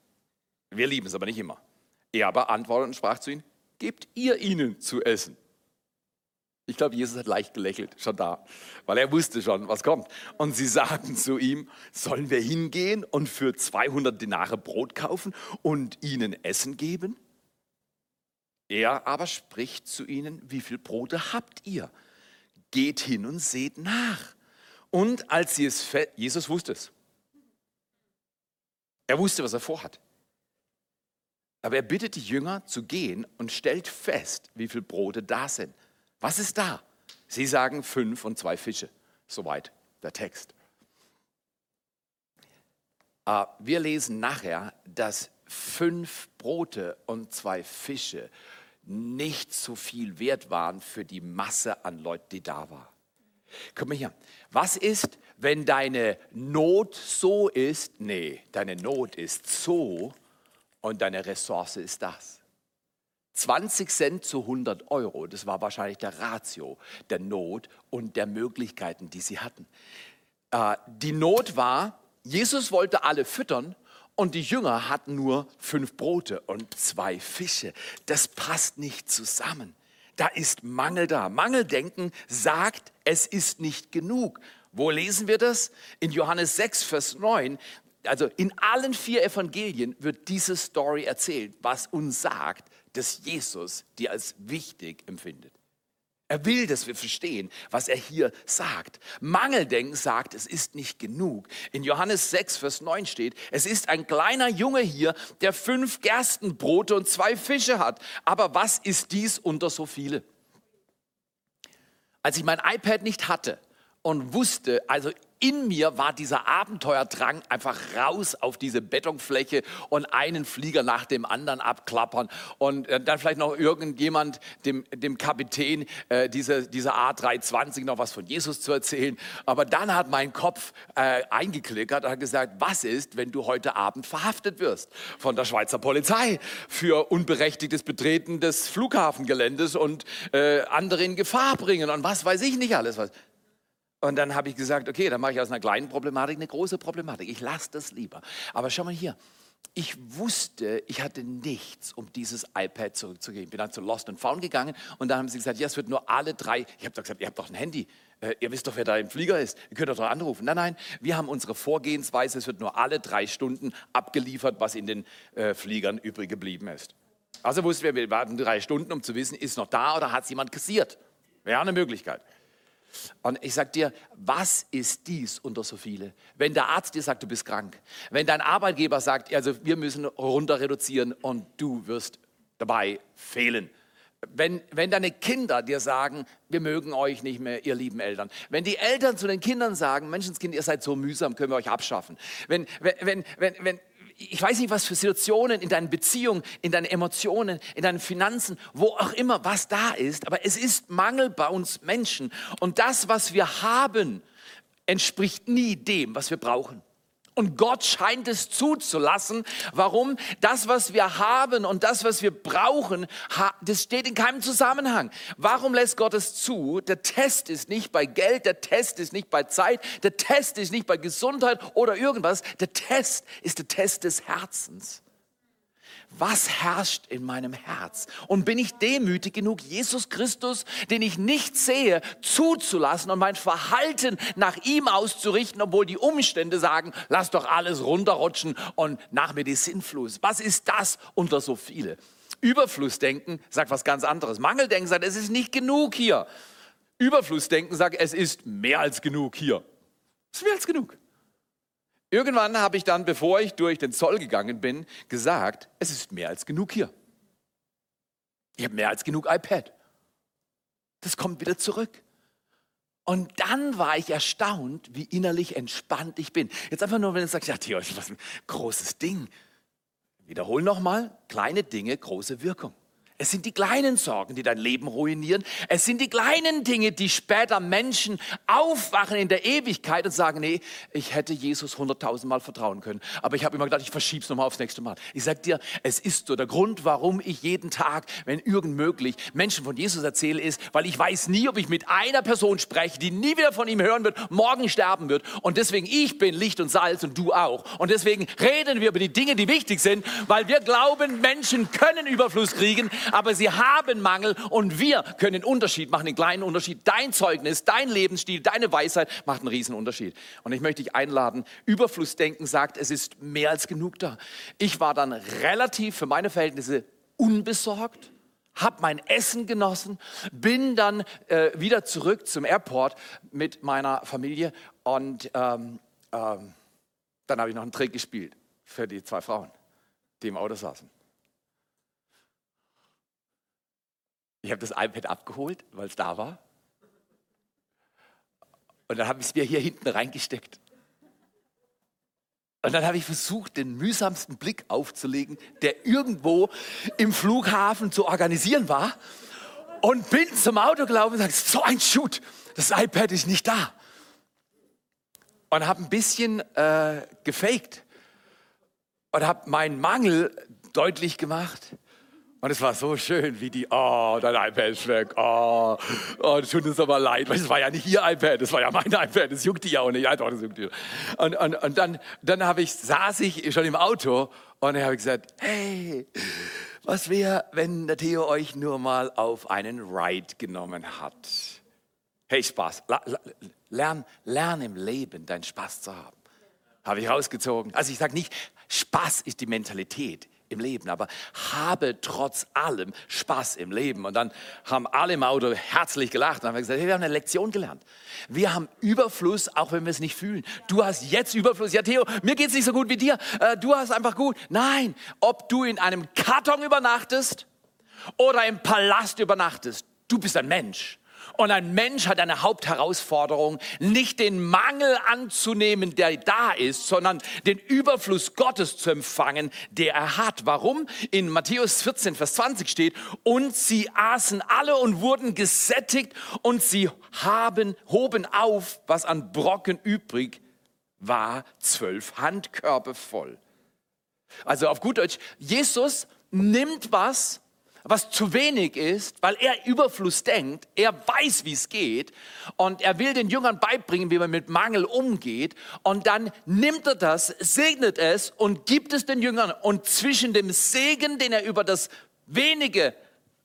Wir lieben es aber nicht immer. Er aber antwortete und sprach zu ihnen, gebt ihr ihnen zu essen. Ich glaube, Jesus hat leicht gelächelt, schon da, weil er wusste schon, was kommt. Und sie sagten zu ihm, sollen wir hingehen und für 200 Denare Brot kaufen und ihnen Essen geben? Er aber spricht zu ihnen, wie viel Brote habt ihr? Geht hin und seht nach. Und als sie es, Jesus wusste es. Er wusste, was er vorhat. Aber er bittet die Jünger zu gehen und stellt fest, wie viele Brote da sind. Was ist da? Sie sagen fünf und zwei Fische. Soweit der Text. Äh, wir lesen nachher, dass fünf Brote und zwei Fische nicht so viel wert waren für die Masse an Leuten, die da war. Guck mal hier. Was ist, wenn deine Not so ist? Nee, deine Not ist so und deine Ressource ist das. 20 Cent zu 100 Euro, das war wahrscheinlich der Ratio der Not und der Möglichkeiten, die sie hatten. Äh, die Not war, Jesus wollte alle füttern und die Jünger hatten nur fünf Brote und zwei Fische. Das passt nicht zusammen. Da ist Mangel da. Mangeldenken sagt, es ist nicht genug. Wo lesen wir das? In Johannes 6, Vers 9 also in allen vier Evangelien wird diese Story erzählt, was uns sagt, dass Jesus die als wichtig empfindet. Er will, dass wir verstehen, was er hier sagt. Mangeldenken sagt, es ist nicht genug. In Johannes 6, Vers 9 steht, es ist ein kleiner Junge hier, der fünf Gerstenbrote und zwei Fische hat. Aber was ist dies unter so viele? Als ich mein iPad nicht hatte und wusste, also in mir war dieser Abenteuerdrang einfach raus auf diese Betonfläche und einen Flieger nach dem anderen abklappern und äh, dann vielleicht noch irgendjemand, dem, dem Kapitän äh, dieser, dieser A320 noch was von Jesus zu erzählen. Aber dann hat mein Kopf äh, eingeklickert und hat gesagt, was ist, wenn du heute Abend verhaftet wirst von der Schweizer Polizei für unberechtigtes Betreten des Flughafengeländes und äh, andere in Gefahr bringen und was weiß ich nicht alles. Was. Und dann habe ich gesagt, okay, dann mache ich aus einer kleinen Problematik eine große Problematik. Ich lasse das lieber. Aber schau mal hier. Ich wusste, ich hatte nichts, um dieses iPad zurückzugeben. Bin dann zu Lost and Found gegangen und dann haben sie gesagt, ja, es wird nur alle drei. Ich habe gesagt, ihr habt doch ein Handy. Äh, ihr wisst doch, wer da im Flieger ist. Ihr könnt doch, doch anrufen. Nein, nein, wir haben unsere Vorgehensweise. Es wird nur alle drei Stunden abgeliefert, was in den äh, Fliegern übrig geblieben ist. Also wussten wir, wir warten drei Stunden, um zu wissen, ist noch da oder hat es jemand kassiert. Wäre eine Möglichkeit. Und ich sage dir, was ist dies unter so viele? Wenn der Arzt dir sagt, du bist krank, wenn dein Arbeitgeber sagt, also wir müssen runter reduzieren und du wirst dabei fehlen. wenn, wenn deine Kinder dir sagen, wir mögen euch nicht mehr, ihr lieben Eltern. Wenn die Eltern zu den Kindern sagen, Menschenskind, ihr seid so mühsam, können wir euch abschaffen. Wenn, wenn, wenn, wenn, wenn ich weiß nicht, was für Situationen in deinen Beziehungen, in deinen Emotionen, in deinen Finanzen, wo auch immer was da ist, aber es ist Mangel bei uns Menschen. Und das, was wir haben, entspricht nie dem, was wir brauchen. Und Gott scheint es zuzulassen. Warum? Das, was wir haben und das, was wir brauchen, das steht in keinem Zusammenhang. Warum lässt Gott es zu? Der Test ist nicht bei Geld, der Test ist nicht bei Zeit, der Test ist nicht bei Gesundheit oder irgendwas. Der Test ist der Test des Herzens was herrscht in meinem Herz? Und bin ich demütig genug, Jesus Christus, den ich nicht sehe, zuzulassen und mein Verhalten nach ihm auszurichten, obwohl die Umstände sagen, lass doch alles runterrutschen und nach mir die Sinnfluss. Was ist das unter so viele? Überflussdenken sagt was ganz anderes. Mangeldenken sagt, es ist nicht genug hier. Überflussdenken sagt, es ist mehr als genug hier. Es ist mehr als genug. Irgendwann habe ich dann, bevor ich durch den Zoll gegangen bin, gesagt, es ist mehr als genug hier. Ich habe mehr als genug iPad. Das kommt wieder zurück. Und dann war ich erstaunt, wie innerlich entspannt ich bin. Jetzt einfach nur, wenn du sagst, ja, Theo, was ein großes Ding. Wiederhol nochmal, kleine Dinge, große Wirkung. Es sind die kleinen Sorgen, die dein Leben ruinieren. Es sind die kleinen Dinge, die später Menschen aufwachen in der Ewigkeit und sagen, nee, ich hätte Jesus hunderttausendmal vertrauen können. Aber ich habe immer gedacht, ich verschiebe es nochmal aufs nächste Mal. Ich sage dir, es ist so. Der Grund, warum ich jeden Tag, wenn irgend möglich, Menschen von Jesus erzähle, ist, weil ich weiß nie, ob ich mit einer Person spreche, die nie wieder von ihm hören wird, morgen sterben wird. Und deswegen, ich bin Licht und Salz und du auch. Und deswegen reden wir über die Dinge, die wichtig sind, weil wir glauben, Menschen können Überfluss kriegen, aber sie haben Mangel und wir können einen Unterschied machen, einen kleinen Unterschied. Dein Zeugnis, dein Lebensstil, deine Weisheit macht einen riesen Unterschied. Und ich möchte dich einladen, Überflussdenken sagt, es ist mehr als genug da. Ich war dann relativ für meine Verhältnisse unbesorgt, habe mein Essen genossen, bin dann äh, wieder zurück zum Airport mit meiner Familie und ähm, ähm, dann habe ich noch einen Trick gespielt für die zwei Frauen, die im Auto saßen. Ich habe das iPad abgeholt, weil es da war. Und dann habe ich es mir hier hinten reingesteckt. Und dann habe ich versucht, den mühsamsten Blick aufzulegen, der irgendwo im Flughafen zu organisieren war. Und bin zum Auto gelaufen und sage, so ein Shoot, das iPad ist nicht da. Und habe ein bisschen äh, gefaked und habe meinen Mangel deutlich gemacht. Und es war so schön, wie die, oh, dein iPad ist weg, oh, oh tut uns aber leid, weil es war ja nicht ihr iPad, das war ja mein iPad, das juckt die ja auch nicht, ja doch, das juckt die. Und, und, und dann, dann habe ich, saß ich schon im Auto und dann habe ich gesagt, hey, was wäre, wenn der Theo euch nur mal auf einen Ride genommen hat? Hey, Spaß, lern, lern im Leben deinen Spaß zu haben. Habe ich rausgezogen. Also ich sage nicht, Spaß ist die Mentalität im Leben, aber habe trotz allem Spaß im Leben. Und dann haben alle im Auto herzlich gelacht und haben gesagt, hey, wir haben eine Lektion gelernt. Wir haben Überfluss, auch wenn wir es nicht fühlen. Du hast jetzt Überfluss. Ja, Theo, mir geht es nicht so gut wie dir. Äh, du hast einfach gut. Nein, ob du in einem Karton übernachtest oder im Palast übernachtest, du bist ein Mensch. Und ein Mensch hat eine Hauptherausforderung, nicht den Mangel anzunehmen, der da ist, sondern den Überfluss Gottes zu empfangen, der er hat. Warum? In Matthäus 14, Vers 20 steht, und sie aßen alle und wurden gesättigt und sie haben, hoben auf, was an Brocken übrig war, zwölf Handkörbe voll. Also auf gut Deutsch, Jesus nimmt was, was zu wenig ist, weil er Überfluss denkt, er weiß, wie es geht und er will den Jüngern beibringen, wie man mit Mangel umgeht und dann nimmt er das, segnet es und gibt es den Jüngern. Und zwischen dem Segen, den er über das wenige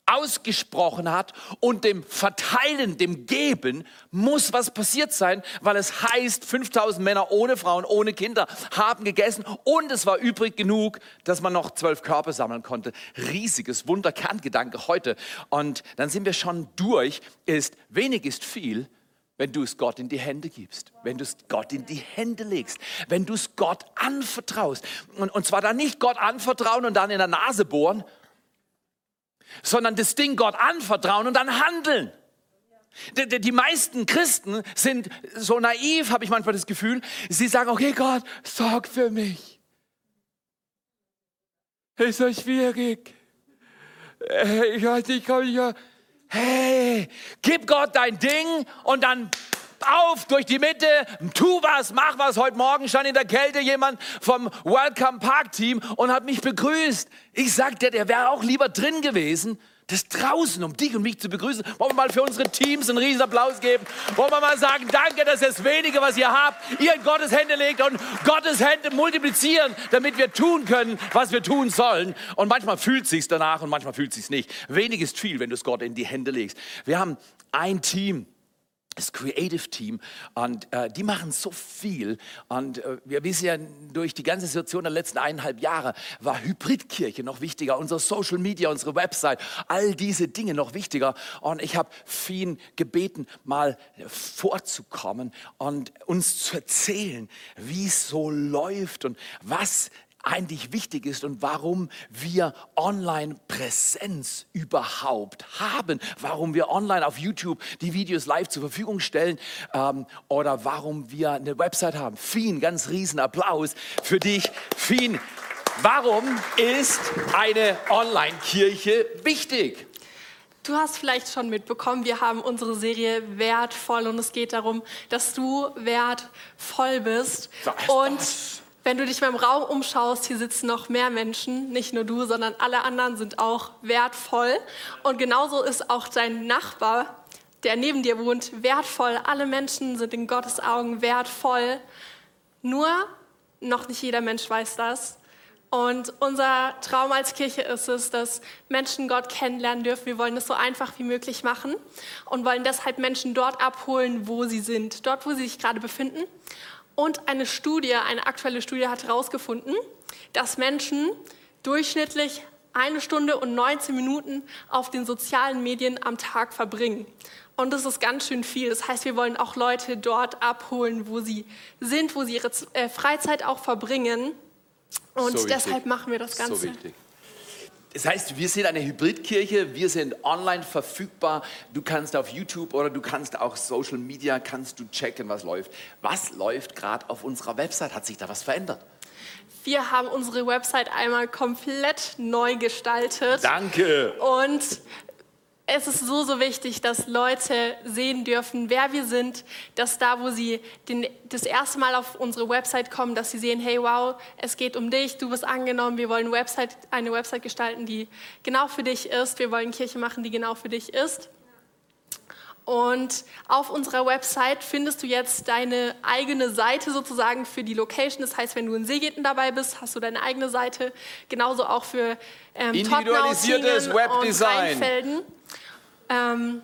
ausgesprochen hat und dem Verteilen, dem Geben, muss was passiert sein, weil es heißt, 5000 Männer ohne Frauen, ohne Kinder haben gegessen und es war übrig genug, dass man noch zwölf Körper sammeln konnte. Riesiges Wunder, Kerngedanke heute. Und dann sind wir schon durch, ist wenig ist viel, wenn du es Gott in die Hände gibst, wenn du es Gott in die Hände legst, wenn du es Gott anvertraust. Und, und zwar dann nicht Gott anvertrauen und dann in der Nase bohren, sondern das Ding Gott anvertrauen und dann handeln. Die, meisten Christen sind so naiv, habe ich manchmal das Gefühl. Sie sagen, okay Gott, sorg für mich. Ist so schwierig. Äh, Ich weiß nicht, komm ich. Hey, gib Gott dein Ding und dann auf durch die Mitte, tu was, mach was. Heute Morgen stand in der Kälte jemand vom Welcome Park Team und hat mich begrüßt. Ich sagte, der wäre auch lieber drin gewesen. Das draußen, um dich und mich zu begrüßen. Wollen wir mal für unsere Teams einen riesen Applaus geben? Wollen wir mal sagen, danke, dass das Wenige, was ihr habt, ihr in Gottes Hände legt und Gottes Hände multiplizieren, damit wir tun können, was wir tun sollen. Und manchmal fühlt sich's danach und manchmal fühlt sich's nicht. Wenig ist viel, wenn du es Gott in die Hände legst. Wir haben ein Team das Creative Team und äh, die machen so viel und äh, wir wissen ja durch die ganze Situation der letzten eineinhalb Jahre war Hybridkirche noch wichtiger, unser Social Media, unsere Website, all diese Dinge noch wichtiger und ich habe Fien gebeten, mal vorzukommen und uns zu erzählen, wie es so läuft und was eigentlich wichtig ist und warum wir Online-Präsenz überhaupt haben, warum wir online auf YouTube die Videos live zur Verfügung stellen ähm, oder warum wir eine Website haben. Fien, ganz riesen Applaus für dich. Fien, warum ist eine Online-Kirche wichtig? Du hast vielleicht schon mitbekommen, wir haben unsere Serie Wertvoll und es geht darum, dass du wertvoll bist. Was, und was? Wenn du dich mal im Raum umschaust, hier sitzen noch mehr Menschen, nicht nur du, sondern alle anderen sind auch wertvoll. Und genauso ist auch dein Nachbar, der neben dir wohnt, wertvoll. Alle Menschen sind in Gottes Augen wertvoll. Nur noch nicht jeder Mensch weiß das. Und unser Traum als Kirche ist es, dass Menschen Gott kennenlernen dürfen. Wir wollen es so einfach wie möglich machen und wollen deshalb Menschen dort abholen, wo sie sind, dort, wo sie sich gerade befinden. Und eine Studie, eine aktuelle Studie hat herausgefunden, dass Menschen durchschnittlich eine Stunde und 19 Minuten auf den sozialen Medien am Tag verbringen. Und das ist ganz schön viel. Das heißt, wir wollen auch Leute dort abholen, wo sie sind, wo sie ihre äh, Freizeit auch verbringen. Und So deshalb machen wir das Ganze. So wichtig. Das heißt, wir sind eine Hybridkirche, wir sind online verfügbar. Du kannst auf YouTube oder du kannst auch Social Media, kannst du checken, was läuft. Was läuft gerade auf unserer Website? Hat sich da was verändert? Wir haben unsere Website einmal komplett neu gestaltet. Danke. Und es ist so, so wichtig, dass Leute sehen dürfen, wer wir sind, dass da, wo sie den, das erste Mal auf unsere Website kommen, dass sie sehen, hey, wow, es geht um dich, du bist angenommen, wir wollen Website, eine Website gestalten, die genau für dich ist, wir wollen Kirche machen, die genau für dich ist. Und auf unserer Website findest du jetzt deine eigene Seite sozusagen für die Location. Das heißt, wenn du in Seegeten dabei bist, hast du deine eigene Seite. Genauso auch für ähm, Individualisiertes Webdesign. Ähm,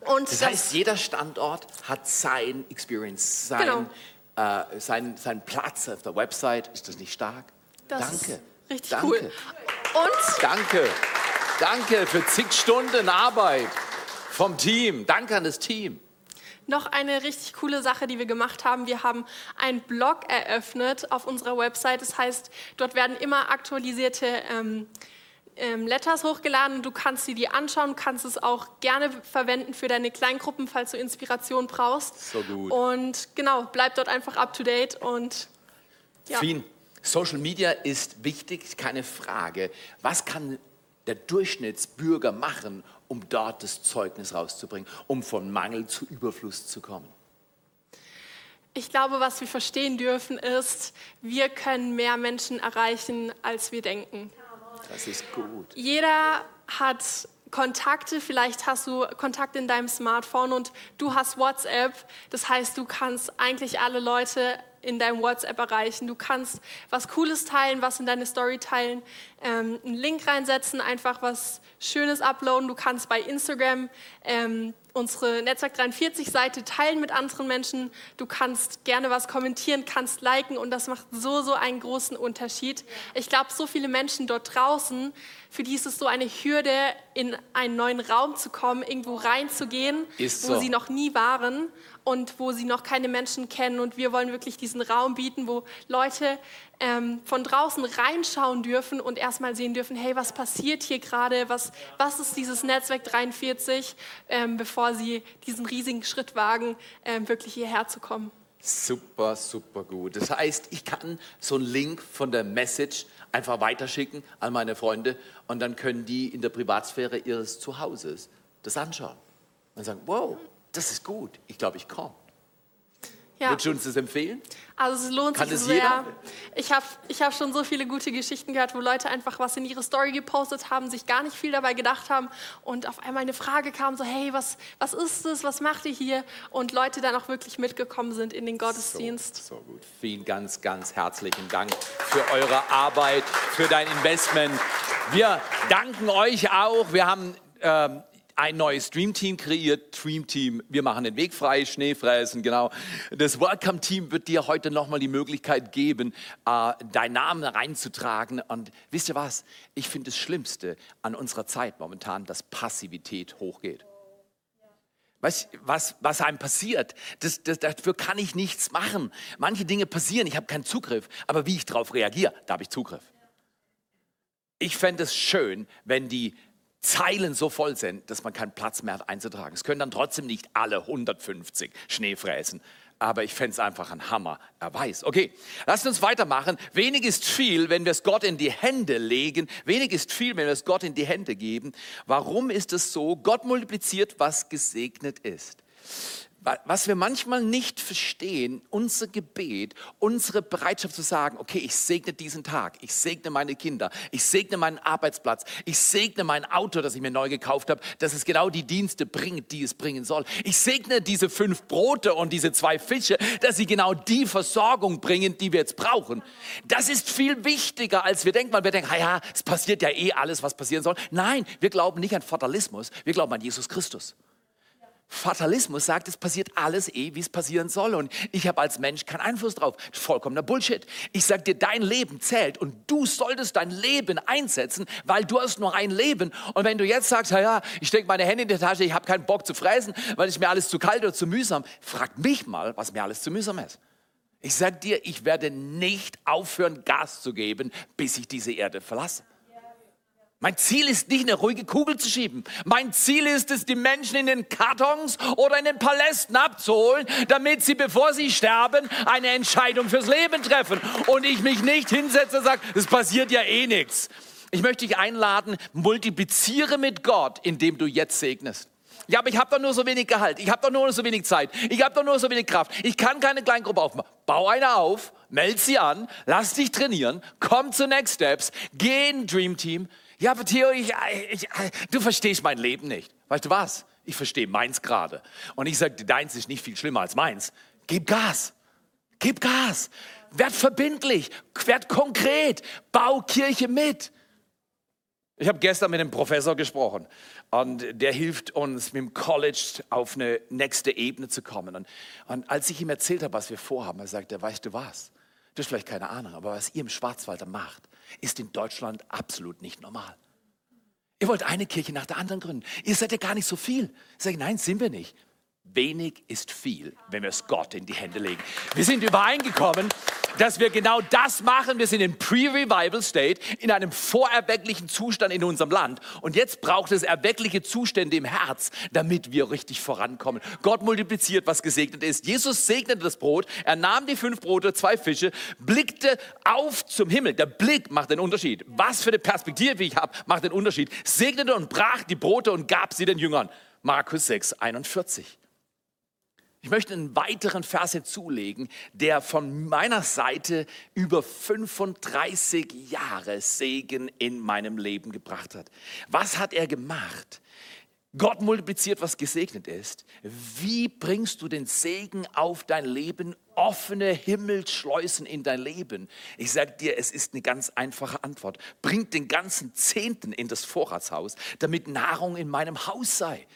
Das heißt, jeder Standort hat sein Experience, sein, Genau. äh, sein, sein Platz auf der Website. Ist das nicht stark? das Danke. richtig Danke. cool. Und Danke. Danke für zig Stunden Arbeit vom Team. Danke an das Team. Noch eine richtig coole Sache, die wir gemacht haben. Wir haben einen Blog eröffnet auf unserer Website. Das heißt, dort werden immer aktualisierte ähm, ähm, Letters hochgeladen. Du kannst sie dir anschauen, kannst es auch gerne verwenden für deine Kleingruppen, falls du Inspiration brauchst. So gut. Und genau, bleib dort einfach up to date und ja. Fien, Social Media ist wichtig, keine Frage. Was kann der Durchschnittsbürger machen, um dort das Zeugnis rauszubringen, um von Mangel zu Überfluss zu kommen? Ich glaube, was wir verstehen dürfen, ist, wir können mehr Menschen erreichen, als wir denken. Das ist gut. Jeder hat Kontakte, vielleicht hast du Kontakte in deinem Smartphone und du hast WhatsApp. Das heißt, du kannst eigentlich alle Leute in deinem WhatsApp erreichen. Du kannst was Cooles teilen, was in deine Story teilen, ähm, einen Link reinsetzen, einfach was Schönes uploaden. Du kannst bei Instagram ähm, unsere Netzwerk 43 Seite teilen mit anderen Menschen. Du kannst gerne was kommentieren, kannst liken und das macht so, so einen großen Unterschied. Ich glaube, so viele Menschen dort draußen, für die ist es so eine Hürde, in einen neuen Raum zu kommen, irgendwo reinzugehen, Ist wo so. sie noch nie waren und wo sie noch keine Menschen kennen. Und wir wollen wirklich diesen Raum bieten, wo Leute ähm, von draußen reinschauen dürfen und erstmal sehen dürfen, hey, was passiert hier gerade, was, was ist dieses Netzwerk 43, ähm, bevor sie diesen riesigen Schritt wagen, ähm, wirklich hierher zu kommen. Super, super gut. Das heißt, ich kann so einen Link von der Message einfach weiterschicken an meine Freunde und dann können die in der Privatsphäre ihres Zuhauses das anschauen und sagen, wow, das ist gut, ich glaube, ich komme. Ja. Würdest du uns das empfehlen? Also es lohnt Kann sich sehr. jeder? Ich habe ich hab schon so viele gute Geschichten gehört, wo Leute einfach was in ihre Story gepostet haben, sich gar nicht viel dabei gedacht haben und auf einmal eine Frage kam, so hey, was, was ist das, was macht ihr hier? Und Leute dann auch wirklich mitgekommen sind in den Gottesdienst. So, so gut. Vielen ganz, ganz herzlichen Dank für eure Arbeit, für dein Investment. Wir danken euch auch. Wir haben ähm, ein neues Dream Team kreiert. Dream Team, wir machen den Weg frei, Schneefräsen, genau. Das Welcome Team wird dir heute nochmal die Möglichkeit geben, äh, deinen Namen reinzutragen. Und wisst ihr was? Ich finde das Schlimmste an unserer Zeit momentan, dass Passivität hochgeht. Weißt, was, was einem passiert, das, das, dafür kann ich nichts machen. Manche Dinge passieren, ich habe keinen Zugriff, aber wie ich darauf reagiere, da habe ich Zugriff. Ich fände es schön, wenn die Zeilen so voll sind, dass man keinen Platz mehr hat einzutragen. Es können dann trotzdem nicht alle 150 Schneefräsen. Aber ich fände es einfach ein Hammer. Er weiß. Okay, lasst uns weitermachen. Wenig ist viel, wenn wir es Gott in die Hände legen. Wenig ist viel, wenn wir es Gott in die Hände geben. Warum ist es so? Gott multipliziert, was gesegnet ist was wir manchmal nicht verstehen, unser Gebet, unsere Bereitschaft zu sagen, okay, ich segne diesen Tag, ich segne meine Kinder, ich segne meinen Arbeitsplatz, ich segne mein Auto, das ich mir neu gekauft habe, dass es genau die Dienste bringt, die es bringen soll. Ich segne diese fünf Brote und diese zwei Fische, dass sie genau die Versorgung bringen, die wir jetzt brauchen. Das ist viel wichtiger, als wir denken, weil wir denken, ja, es passiert ja eh alles, was passieren soll. Nein, wir glauben nicht an Fatalismus, wir glauben an Jesus Christus. Fatalismus sagt, es passiert alles eh, wie es passieren soll. Und ich habe als Mensch keinen Einfluss drauf. Vollkommener Bullshit. Ich sage dir, dein Leben zählt und du solltest dein Leben einsetzen, weil du hast nur ein Leben. Und wenn du jetzt sagst, ja, ich stecke meine Hände in die Tasche, ich habe keinen Bock zu fräsen, weil es mir alles zu kalt oder zu mühsam, frag mich mal, was mir alles zu mühsam ist. Ich sage dir, ich werde nicht aufhören, Gas zu geben, bis ich diese Erde verlasse. Mein Ziel ist nicht, eine ruhige Kugel zu schieben. Mein Ziel ist es, die Menschen in den Kartons oder in den Palästen abzuholen, damit sie, bevor sie sterben, eine Entscheidung fürs Leben treffen. Und ich mich nicht hinsetze und sage, es passiert ja eh nichts. Ich möchte dich einladen, multipliziere mit Gott, indem du jetzt segnest. Ja, aber ich habe doch nur so wenig Gehalt. Ich habe doch nur so wenig Zeit. Ich habe doch nur so wenig Kraft. Ich kann keine Kleingruppe aufmachen. Bau eine auf, meld sie an, lass dich trainieren, komm zu Next Steps, geh in Dream Team. Ja, aber Theo, ich, ich, du verstehst mein Leben nicht. Weißt du was? Ich verstehe meins gerade. Und ich sage, deins ist nicht viel schlimmer als meins. Gib Gas. Gib Gas. Werd verbindlich. Werd konkret. Bau Kirche mit. Ich habe gestern mit einem Professor gesprochen und der hilft uns mit dem College auf eine nächste Ebene zu kommen. Und, und als ich ihm erzählt habe, was wir vorhaben, er sagte, weißt du was? Du hast vielleicht keine Ahnung, aber was ihr im Schwarzwald macht, ist in Deutschland absolut nicht normal. Ihr wollt eine Kirche nach der anderen gründen. Ihr seid ja gar nicht so viel. Ich sage, nein, sind wir nicht. Wenig ist viel, wenn wir es Gott in die Hände legen. Wir sind übereingekommen, dass wir genau das machen. Wir sind in Pre-Revival State, in einem vorerwecklichen Zustand in unserem Land. Und jetzt braucht es erweckliche Zustände im Herz, damit wir richtig vorankommen. Gott multipliziert, was gesegnet ist. Jesus segnete das Brot. Er nahm die fünf Brote, zwei Fische, blickte auf zum Himmel. Der Blick macht den Unterschied. Was für eine Perspektive ich habe, macht den Unterschied. Segnete und brach die Brote und gab sie den Jüngern. Markus 6, 41. Ich möchte einen weiteren Vers hinzulegen, der von meiner Seite über 35 Jahre Segen in meinem Leben gebracht hat. Was hat er gemacht? Gott multipliziert, was gesegnet ist. Wie bringst du den Segen auf dein Leben, offene Himmelsschleusen in dein Leben? Ich sage dir, es ist eine ganz einfache Antwort. Bring den ganzen Zehnten in das Vorratshaus, damit Nahrung in meinem Haus sei.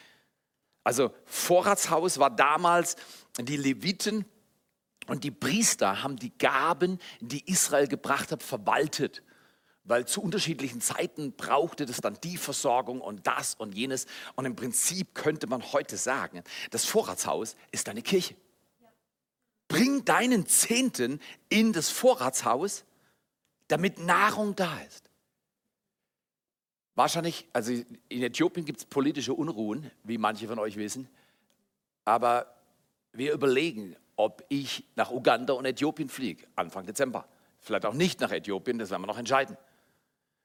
Also Vorratshaus war damals die Leviten und die Priester haben die Gaben, die Israel gebracht hat, verwaltet. Weil zu unterschiedlichen Zeiten brauchte das dann die Versorgung und das und jenes. Und im Prinzip könnte man heute sagen, das Vorratshaus ist deine Kirche. Bring deinen Zehnten in das Vorratshaus damit Nahrung da ist. Wahrscheinlich, also in Äthiopien gibt es politische Unruhen, wie manche von euch wissen. Aber wir überlegen, ob ich nach Uganda und Äthiopien fliege, Anfang Dezember. Vielleicht auch nicht nach Äthiopien, das werden wir noch entscheiden.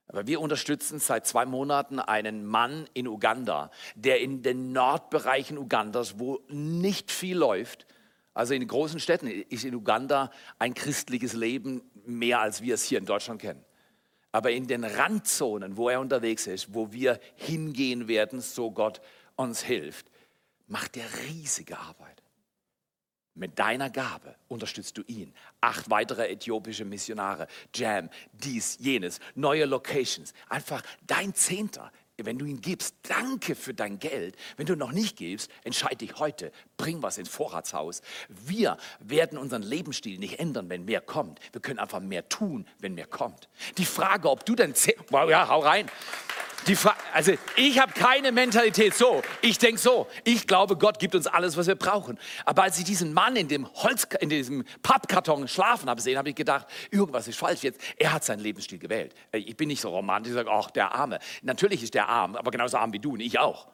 Aber wir unterstützen seit zwei Monaten einen Mann in Uganda, der in den Nordbereichen Ugandas, wo nicht viel läuft, also in großen Städten ist in Uganda ein christliches Leben mehr, als wir es hier in Deutschland kennen. Aber in den Randzonen, wo er unterwegs ist, wo wir hingehen werden, so Gott uns hilft, macht er riesige Arbeit. Mit deiner Gabe unterstützt du ihn. Acht weitere äthiopische Missionare, Jam, dies, jenes, neue Locations. Einfach dein Zehnter wenn du ihn gibst, danke für dein Geld. Wenn du noch nicht gibst, entscheide dich heute, bring was ins Vorratshaus. Wir werden unseren Lebensstil nicht ändern, wenn mehr kommt. Wir können einfach mehr tun, wenn mehr kommt. Die Frage, ob du dann, wow, ja, hau rein. Die also ich habe keine Mentalität so. Ich denke so. Ich glaube, Gott gibt uns alles, was wir brauchen. Aber als ich diesen Mann in dem Holz, in diesem Pappkarton schlafen habe sehen, habe ich gedacht, irgendwas ist falsch jetzt. Er hat seinen Lebensstil gewählt. Ich bin nicht so romantisch, ich sage, ach, der Arme. Natürlich ist der arm, aber genauso arm wie du und ich auch.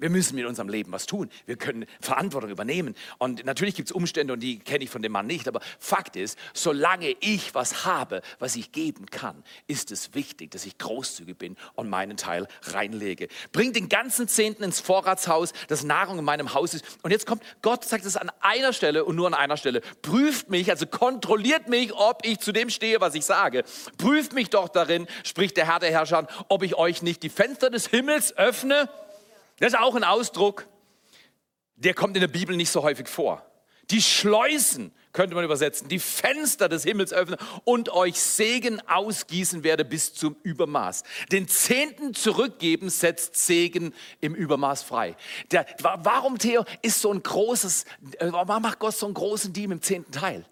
Wir müssen in unserem Leben was tun. Wir können Verantwortung übernehmen. Und natürlich gibt es Umstände, und die kenne ich von dem Mann nicht. Aber Fakt ist, solange ich was habe, was ich geben kann, ist es wichtig, dass ich großzügig bin und meinen Teil reinlege. Bring den ganzen Zehnten ins Vorratshaus, dass Nahrung in meinem Haus ist. Und jetzt kommt, Gott sagt es an einer Stelle und nur an einer Stelle. Prüft mich, also kontrolliert mich, ob ich zu dem stehe, was ich sage. Prüft mich doch darin, spricht der Herr der Herrscher, ob ich euch nicht die Fenster des Himmels öffne das ist auch ein Ausdruck, der kommt in der Bibel nicht so häufig vor. Die Schleusen könnte man übersetzen, die Fenster des Himmels öffnen und euch Segen ausgießen werde bis zum Übermaß. Den Zehnten zurückgeben setzt Segen im Übermaß frei. Der, warum, Theo, ist so ein großes, äh, warum macht Gott so einen großen Diem im zehnten Teil?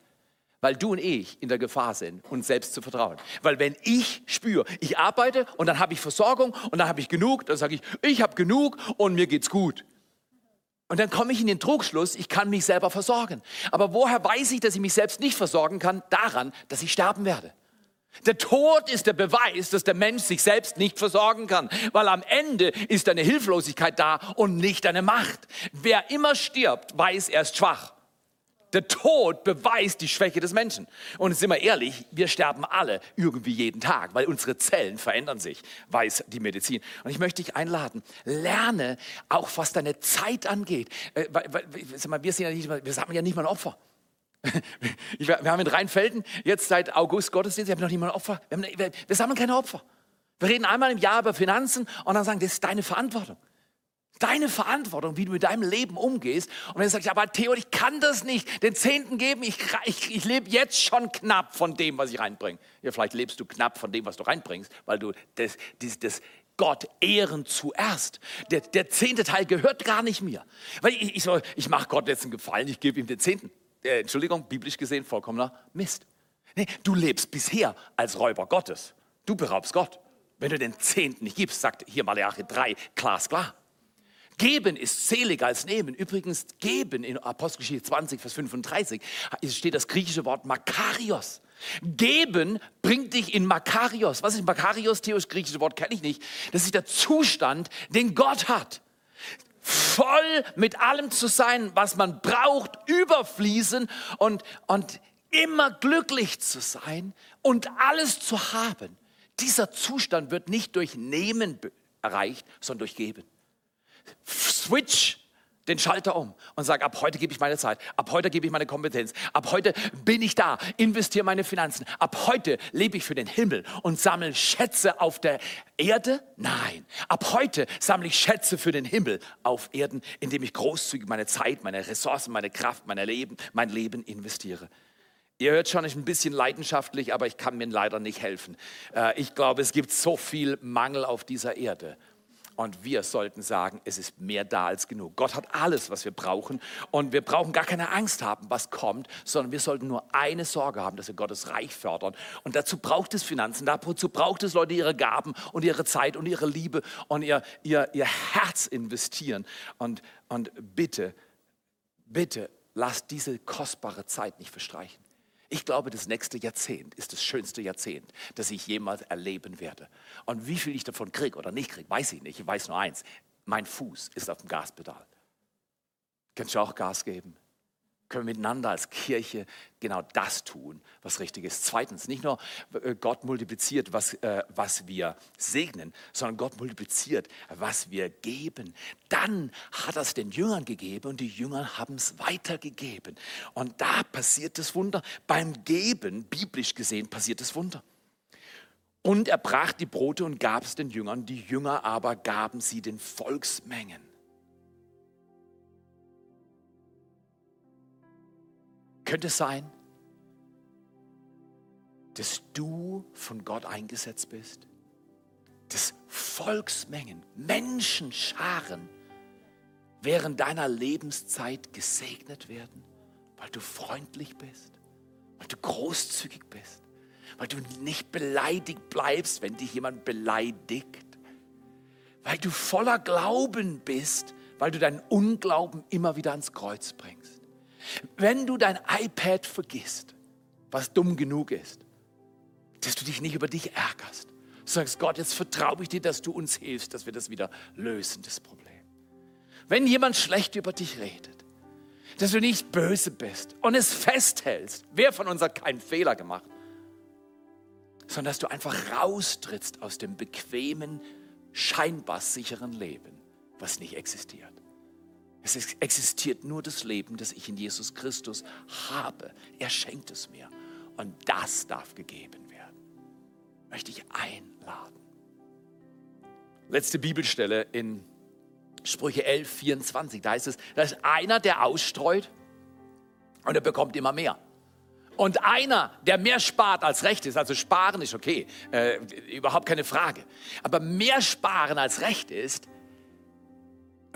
Weil du und ich in der Gefahr sind, uns selbst zu vertrauen. Weil wenn ich spüre, ich arbeite und dann habe ich Versorgung und dann habe ich genug, dann sage ich, ich habe genug und mir geht's gut. Und dann komme ich in den Trugschluss, ich kann mich selber versorgen. Aber woher weiß ich, dass ich mich selbst nicht versorgen kann? Daran, dass ich sterben werde. Der Tod ist der Beweis, dass der Mensch sich selbst nicht versorgen kann, weil am Ende ist eine Hilflosigkeit da und nicht eine Macht. Wer immer stirbt, weiß, er ist schwach. Der Tod beweist die Schwäche des Menschen. Und sind wir ehrlich, wir sterben alle irgendwie jeden Tag, weil unsere Zellen verändern sich, weiß die Medizin. Und ich möchte dich einladen, lerne auch, was deine Zeit angeht. Äh, wir, sind ja nicht, wir sammeln ja nicht mal ein Opfer. *laughs* Wir haben in Rheinfelden jetzt seit August Gottesdienst, wir haben noch nicht mal ein Opfer. Wir, wir sammeln keine Opfer. Wir reden einmal im Jahr über Finanzen und dann sagen, das ist deine Verantwortung. Deine Verantwortung, wie du mit deinem Leben umgehst. Und wenn du sagst, aber Theo, ich kann das nicht, den Zehnten geben, ich, ich, ich lebe jetzt schon knapp von dem, was ich reinbringe. Ja, vielleicht lebst du knapp von dem, was du reinbringst, weil du das, das, das Gott ehren zuerst. Der, der zehnte Teil gehört gar nicht mir. Weil ich, ich, ich mache Gott jetzt einen Gefallen, ich gebe ihm den Zehnten. Äh, Entschuldigung, biblisch gesehen vollkommener Mist. Nee, du lebst bisher als Räuber Gottes. Du beraubst Gott. Wenn du den Zehnten nicht gibst, sagt hier Malachi 3, glasklar. Geben ist seliger als nehmen. Übrigens, geben in Apostelgeschichte 20, Vers 35 steht das griechische Wort Makarios. Geben bringt dich in Makarios. Was ist Makarios? Theos griechische Wort kenne ich nicht. Das ist der Zustand, den Gott hat. Voll mit allem zu sein, was man braucht, überfließen und, und immer glücklich zu sein und alles zu haben. Dieser Zustand wird nicht durch Nehmen erreicht, sondern durch Geben switch den Schalter um und sag, ab heute gebe ich meine Zeit, ab heute gebe ich meine Kompetenz, ab heute bin ich da, investiere meine Finanzen, ab heute lebe ich für den Himmel und sammle Schätze auf der Erde? Nein, ab heute sammle ich Schätze für den Himmel auf Erden, indem ich großzügig meine Zeit, meine Ressourcen, meine Kraft, mein Leben, mein Leben investiere. Ihr hört schon, ich bin ein bisschen leidenschaftlich, aber ich kann mir leider nicht helfen. Äh, ich glaube, es gibt so viel Mangel auf dieser Erde. Und wir sollten sagen, es ist mehr da als genug. Gott hat alles, was wir brauchen. Und wir brauchen gar keine Angst haben, was kommt, sondern wir sollten nur eine Sorge haben, dass wir Gottes Reich fördern. Und dazu braucht es Finanzen, dazu braucht es Leute, ihre Gaben und ihre Zeit und ihre Liebe und ihr, ihr, ihr Herz investieren. Und, und bitte, bitte, lasst diese kostbare Zeit nicht verstreichen. Ich glaube, das nächste Jahrzehnt ist das schönste Jahrzehnt, das ich jemals erleben werde. Und wie viel ich davon kriege oder nicht kriege, weiß ich nicht. Ich weiß nur eins, mein Fuß ist auf dem Gaspedal. Kannst du auch Gas geben? Können wir miteinander als Kirche genau das tun, was richtig ist. Zweitens, nicht nur äh, Gott multipliziert, was, äh, was wir segnen, sondern Gott multipliziert, was wir geben. Dann hat er es den Jüngern gegeben und die Jünger haben es weitergegeben. Und da passiert das Wunder. Beim Geben, biblisch gesehen, passiert das Wunder. Und er brach die Brote und gab es den Jüngern, die Jünger aber gaben sie den Volksmengen. Könnte es sein, dass du von Gott eingesetzt bist? Dass Volksmengen, Menschenscharen während deiner Lebenszeit gesegnet werden, weil du freundlich bist, weil du großzügig bist, weil du nicht beleidigt bleibst, wenn dich jemand beleidigt, weil du voller Glauben bist, weil du deinen Unglauben immer wieder ans Kreuz bringst. Wenn du dein iPad vergisst, was dumm genug ist, dass du dich nicht über dich ärgerst, sagst Gott, jetzt vertraue ich dir, dass du uns hilfst, dass wir das wieder lösen, das Problem. Wenn jemand schlecht über dich redet, dass du nicht böse bist und es festhältst, wer von uns hat keinen Fehler gemacht, sondern dass du einfach raustrittst aus dem bequemen, scheinbar sicheren Leben, was nicht existiert. Es existiert nur das Leben, das ich in Jesus Christus habe. Er schenkt es mir. Und das darf gegeben werden. Möchte ich einladen. Letzte Bibelstelle in Sprüche 11, 24. Da heißt es, da ist einer, der ausstreut und er bekommt immer mehr. Und einer, der mehr spart als recht ist, also sparen ist okay, äh, überhaupt keine Frage. Aber mehr sparen als recht ist,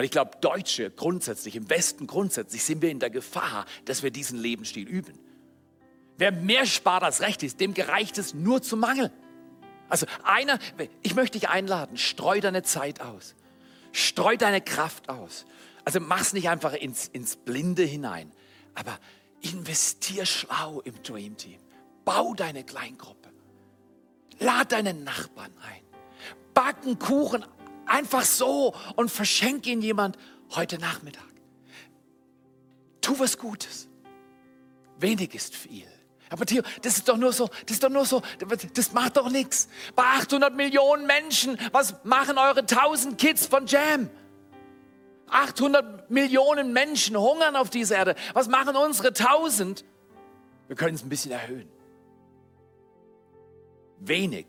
und ich glaube, Deutsche grundsätzlich, im Westen grundsätzlich, sind wir in der Gefahr, dass wir diesen Lebensstil üben. Wer mehr spart als recht ist, dem gereicht es nur zum Mangel. Also einer, ich möchte dich einladen, streu deine Zeit aus. Streu deine Kraft aus. Also mach's nicht einfach ins, ins Blinde hinein, aber investier schlau im Dream Team. Bau deine Kleingruppe. Lad deinen Nachbarn ein. Backen Kuchen Einfach so und verschenk ihn jemand heute Nachmittag. Tu was Gutes. Wenig ist viel. Aber Theo, das ist doch nur so, das ist doch nur so, das macht doch nichts. Bei 800 Millionen Menschen, was machen eure 1000 Kids von Jam? 800 Millionen Menschen hungern auf dieser Erde. Was machen unsere 1000? Wir können es ein bisschen erhöhen. Wenig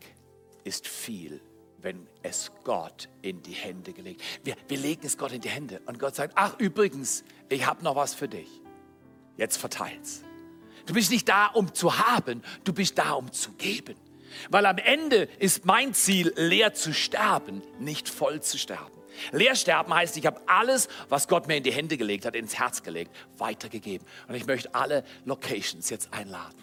ist viel wenn es Gott in die Hände gelegt. Wir, wir legen es Gott in die Hände und Gott sagt, ach übrigens, ich habe noch was für dich. Jetzt verteil's. Du bist nicht da, um zu haben, du bist da, um zu geben. Weil am Ende ist mein Ziel, leer zu sterben, nicht voll zu sterben. Leer sterben heißt, ich habe alles, was Gott mir in die Hände gelegt hat, ins Herz gelegt, weitergegeben. Und ich möchte alle Locations jetzt einladen.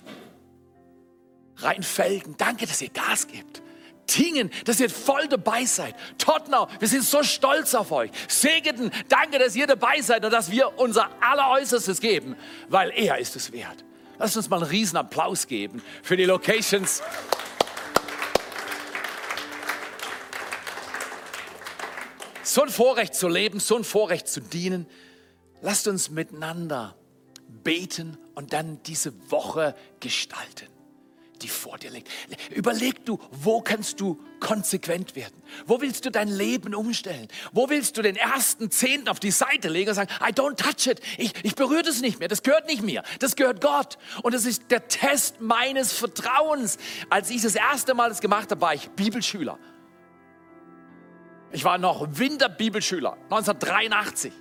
Rheinfelden, danke, dass ihr Gas gebt. Tingen, dass ihr voll dabei seid. Tottenau, wir sind so stolz auf euch. Segeten, danke, dass ihr dabei seid und dass wir unser Alleräußerstes geben, weil er ist es wert. Lasst uns mal einen riesen Applaus geben für die Locations. So ein Vorrecht zu leben, so ein Vorrecht zu dienen. Lasst uns miteinander beten und dann diese Woche gestalten die vor dir liegt. Überleg du, wo kannst du konsequent werden? Wo willst du dein Leben umstellen? Wo willst du den ersten Zehnten auf die Seite legen und sagen, I don't touch it. Ich, ich berühre das nicht mehr. Das gehört nicht mir. Das gehört Gott. Und es ist der Test meines Vertrauens. Als ich das erste Mal das gemacht habe, war ich Bibelschüler. Ich war noch Winterbibelschüler, 1983.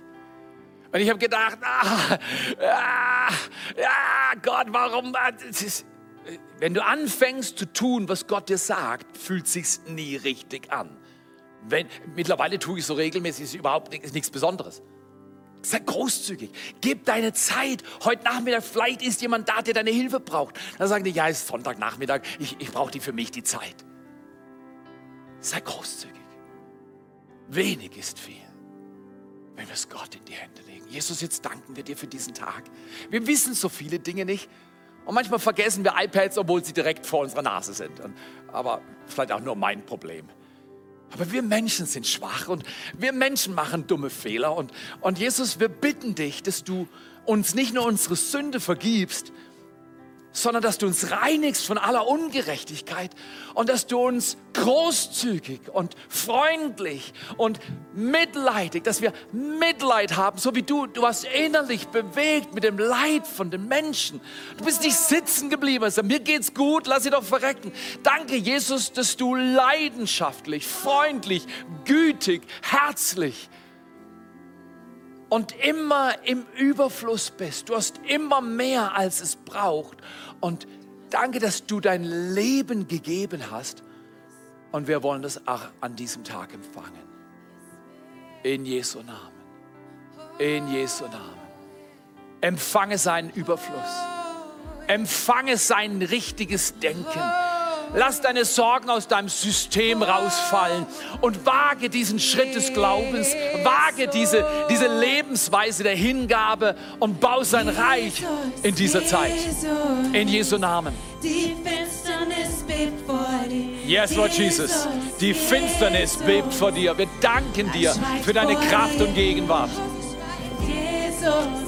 Und ich habe gedacht, ah, ah, ah, Gott, warum? Das ist, wenn du anfängst zu tun, was Gott dir sagt, fühlt sich's nie richtig an. Wenn, mittlerweile tue ich so regelmäßig, ist überhaupt ist nichts Besonderes. Sei großzügig. Gib deine Zeit. Heute Nachmittag, vielleicht ist jemand da, der deine Hilfe braucht. Dann sagen die, ja, es ist Sonntagnachmittag, ich, ich brauche die für mich die Zeit. Sei großzügig. Wenig ist viel, wenn wir es Gott in die Hände legen. Jesus, jetzt danken wir dir für diesen Tag. Wir wissen so viele Dinge nicht Und manchmal vergessen wir iPads, obwohl sie direkt vor unserer Nase sind. Aber vielleicht auch nur mein Problem. Aber wir Menschen sind schwach und wir Menschen machen dumme Fehler. Und, und Jesus, wir bitten dich, dass du uns nicht nur unsere Sünde vergibst, sondern dass du uns reinigst von aller Ungerechtigkeit und dass du uns großzügig und freundlich und mitleidig, dass wir Mitleid haben, so wie du, du hast innerlich bewegt mit dem Leid von den Menschen. Du bist nicht sitzen geblieben, also mir geht's gut, lass sie doch verrecken. Danke, Jesus, dass du leidenschaftlich, freundlich, gütig, herzlich und immer im Überfluss bist. Du hast immer mehr, als es braucht. Und danke, dass du dein Leben gegeben hast. Und wir wollen das auch an diesem Tag empfangen. In Jesu Namen. In Jesu Namen. Empfange seinen Überfluss. Empfange sein richtiges Denken. Lass deine Sorgen aus deinem System rausfallen und wage diesen Schritt des Glaubens, wage diese, diese Lebensweise der Hingabe und bau sein Reich in dieser Zeit. In Jesu Namen. Die Finsternis bebt vor dir. Yes, Lord Jesus. Die Finsternis bebt vor dir. Wir danken dir für deine Kraft und Gegenwart. Jesus, Jesus.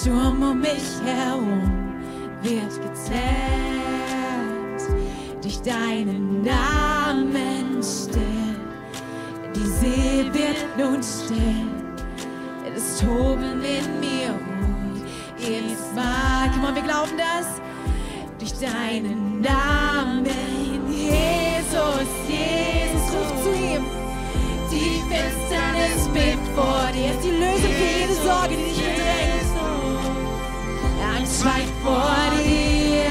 Sturm um mich herum wird gezählt. Durch deinen Namen still. Die See wird nun still. Das Toben in mir ruht. Jedes Mal, komm on, wir glauben das. Durch deinen Namen, Jesus, Jesus, ruf zu ihm. Die Finsternis bebt vor dir. Ist die Lösung für jede Sorge, die dich bedrängt. Angst schweigt vor dir.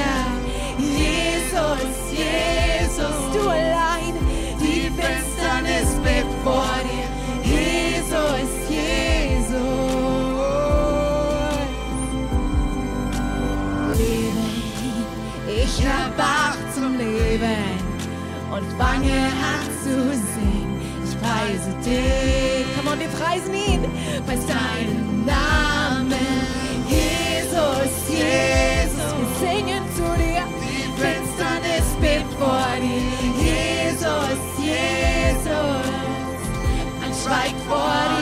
Jesus, Jesus, du allein. Die Finsternis bebt vor dir. Jesus, Jesus. Leben, ich erwach zum Leben und fange an zu singen. Ich preise dich. Komm on, wir preisen ihn. Preis deinen Jesus. Wir singen zu dir. Die Finsternis bebt vor dir. Jesus, Jesus. Ein Schweig vor dir.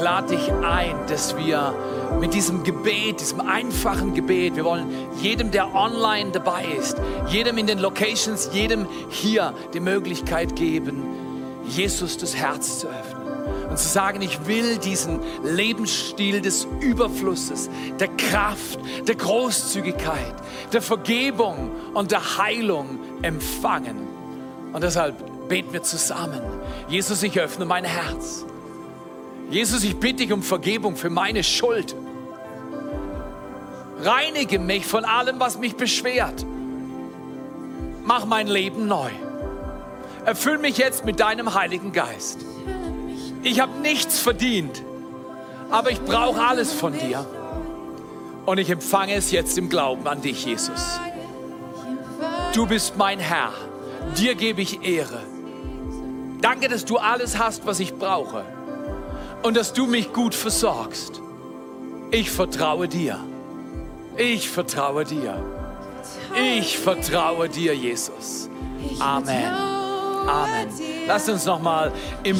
Ich lade dich ein, dass wir mit diesem Gebet, diesem einfachen Gebet, wir wollen jedem, der online dabei ist, jedem in den Locations, jedem hier die Möglichkeit geben, Jesus das Herz zu öffnen. und zu sagen, ich will diesen Lebensstil des Überflusses, der Kraft, der Großzügigkeit, der Vergebung und der Heilung empfangen. Und deshalb beten wir zusammen. Jesus, ich öffne mein Herz. Jesus, ich bitte dich um Vergebung für meine Schuld. Reinige mich von allem, was mich beschwert. Mach mein Leben neu. Erfüll mich jetzt mit deinem Heiligen Geist. Ich habe nichts verdient, aber ich brauche alles von dir. Und ich empfange es jetzt im Glauben an dich, Jesus. Du bist mein Herr. Dir gebe ich Ehre. Danke, dass du alles hast, was ich brauche. Und dass du mich gut versorgst. Ich vertraue dir. Ich vertraue dir. Ich vertraue dir, Jesus. Amen. Amen. Lass uns nochmal in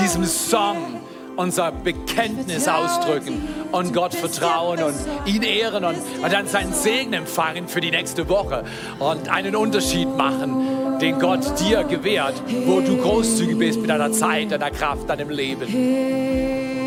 diesem Song unser Bekenntnis ausdrücken und Gott vertrauen und ihn ehren und, und dann seinen Segen empfangen für die nächste Woche und einen Unterschied machen, den Gott dir gewährt, wo du großzügig bist mit deiner Zeit, deiner Kraft, deinem Leben.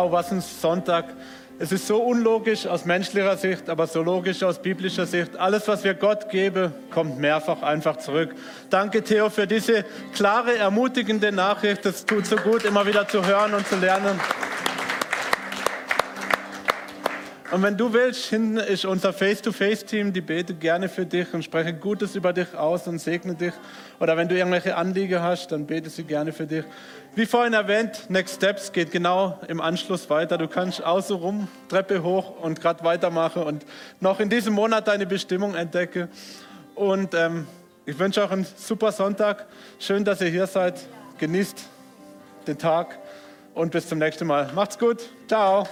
Wow, was ein Sonntag. Es ist so unlogisch aus menschlicher Sicht, aber so logisch aus biblischer Sicht. Alles, was wir Gott geben, kommt mehrfach einfach zurück. Danke, Theo, für diese klare, ermutigende Nachricht. Es tut so gut, immer wieder zu hören und zu lernen. Und wenn du willst, hinten ist unser Face-to-Face-Team, die betet gerne für dich und spreche Gutes über dich aus und segne dich. Oder wenn du irgendwelche Anliegen hast, dann bete sie gerne für dich. Wie vorhin erwähnt, Next Steps geht genau im Anschluss weiter. Du kannst außen rum, Treppe hoch und gerade weitermachen und noch in diesem Monat deine Bestimmung entdecken. Und ähm, ich wünsche auch einen super Sonntag. Schön, dass ihr hier seid. Genießt den Tag und bis zum nächsten Mal. Macht's gut. Ciao.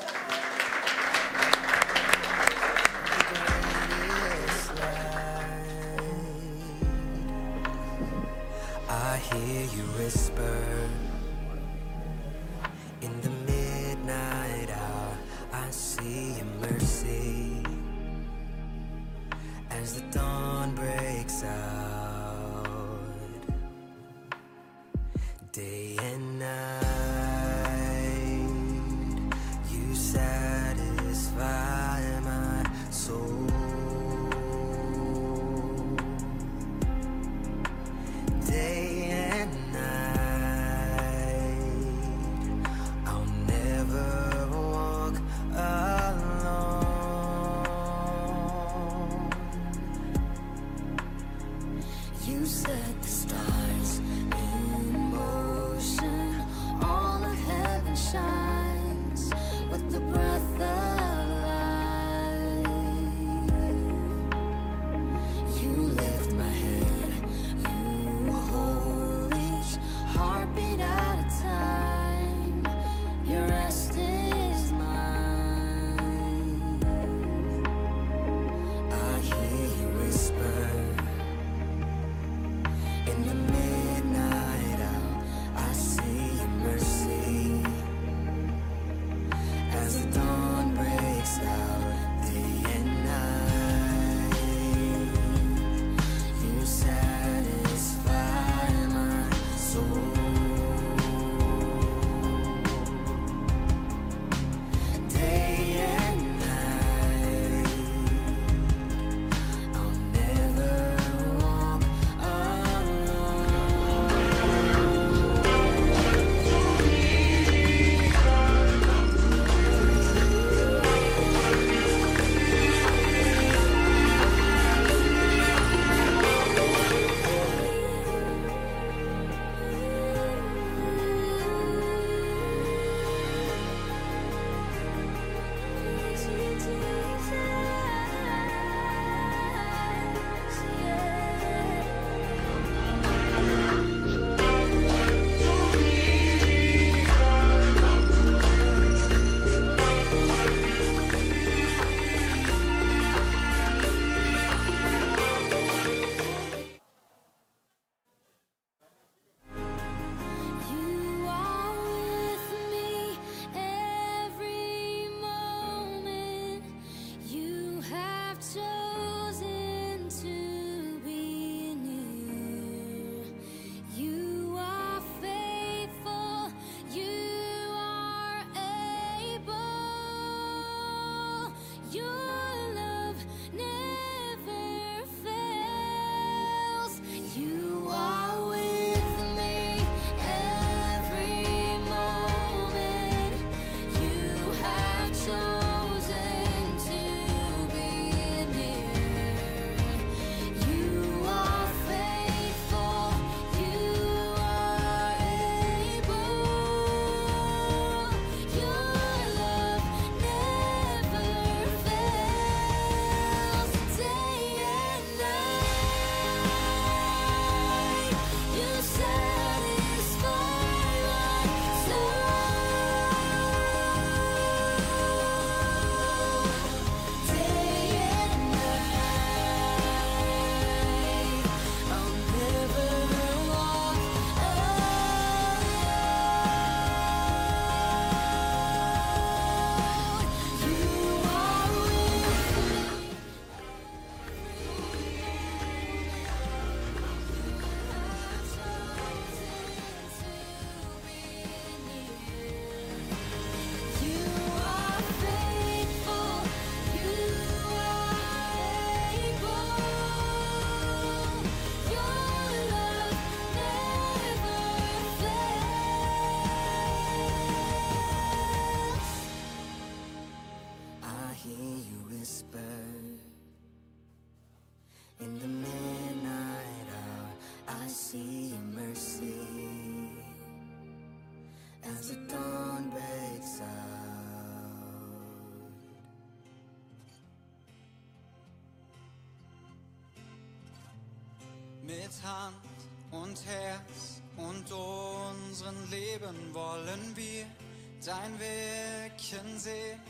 Dein Wirken sehen.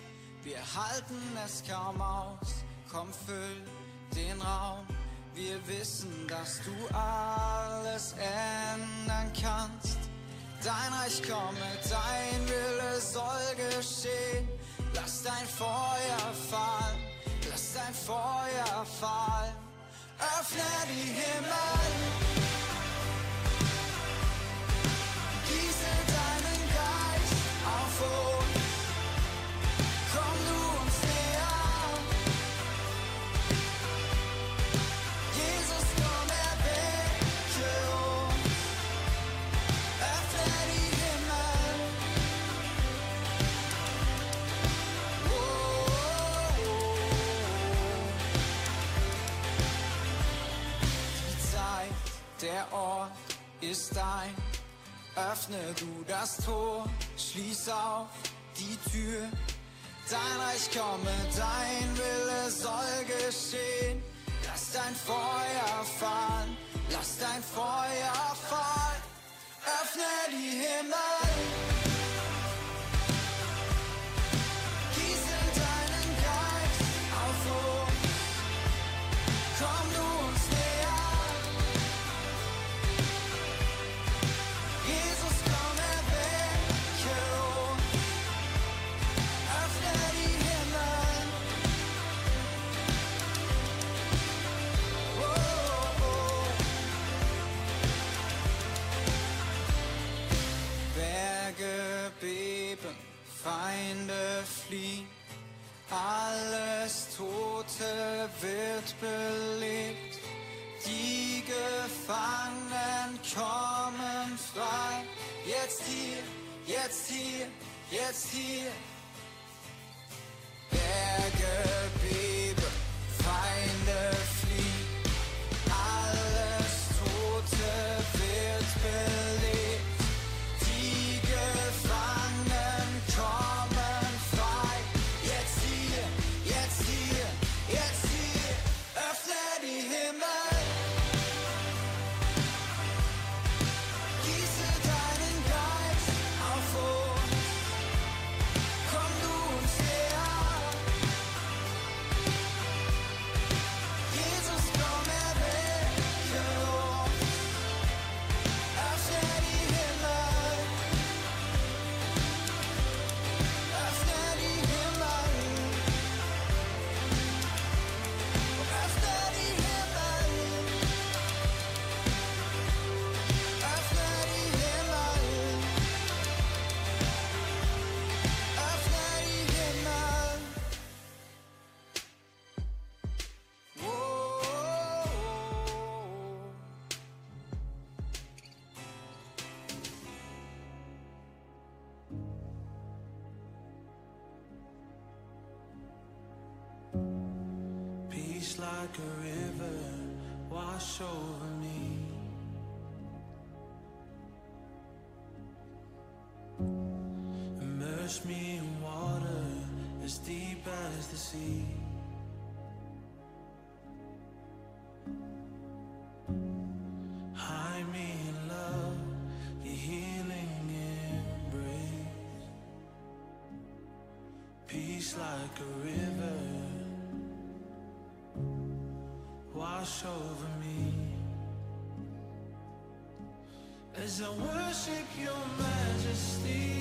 Wir halten es kaum aus, komm füll den Raum. Wir wissen, dass du alles ändern kannst. Dein Reich komme, dein Wille soll geschehen. Lass dein Feuer fallen, lass dein Feuer fallen. Öffne die Himmel. Der Ort ist dein. Öffne du das Tor, schließ auf die Tür. Dein Reich komme, dein Wille soll geschehen. Lass dein Feuer fallen, lass dein Feuer fallen. Öffne die Himmel. The. Hide me in love, your healing embrace. Peace like a river wash over me as I worship your majesty.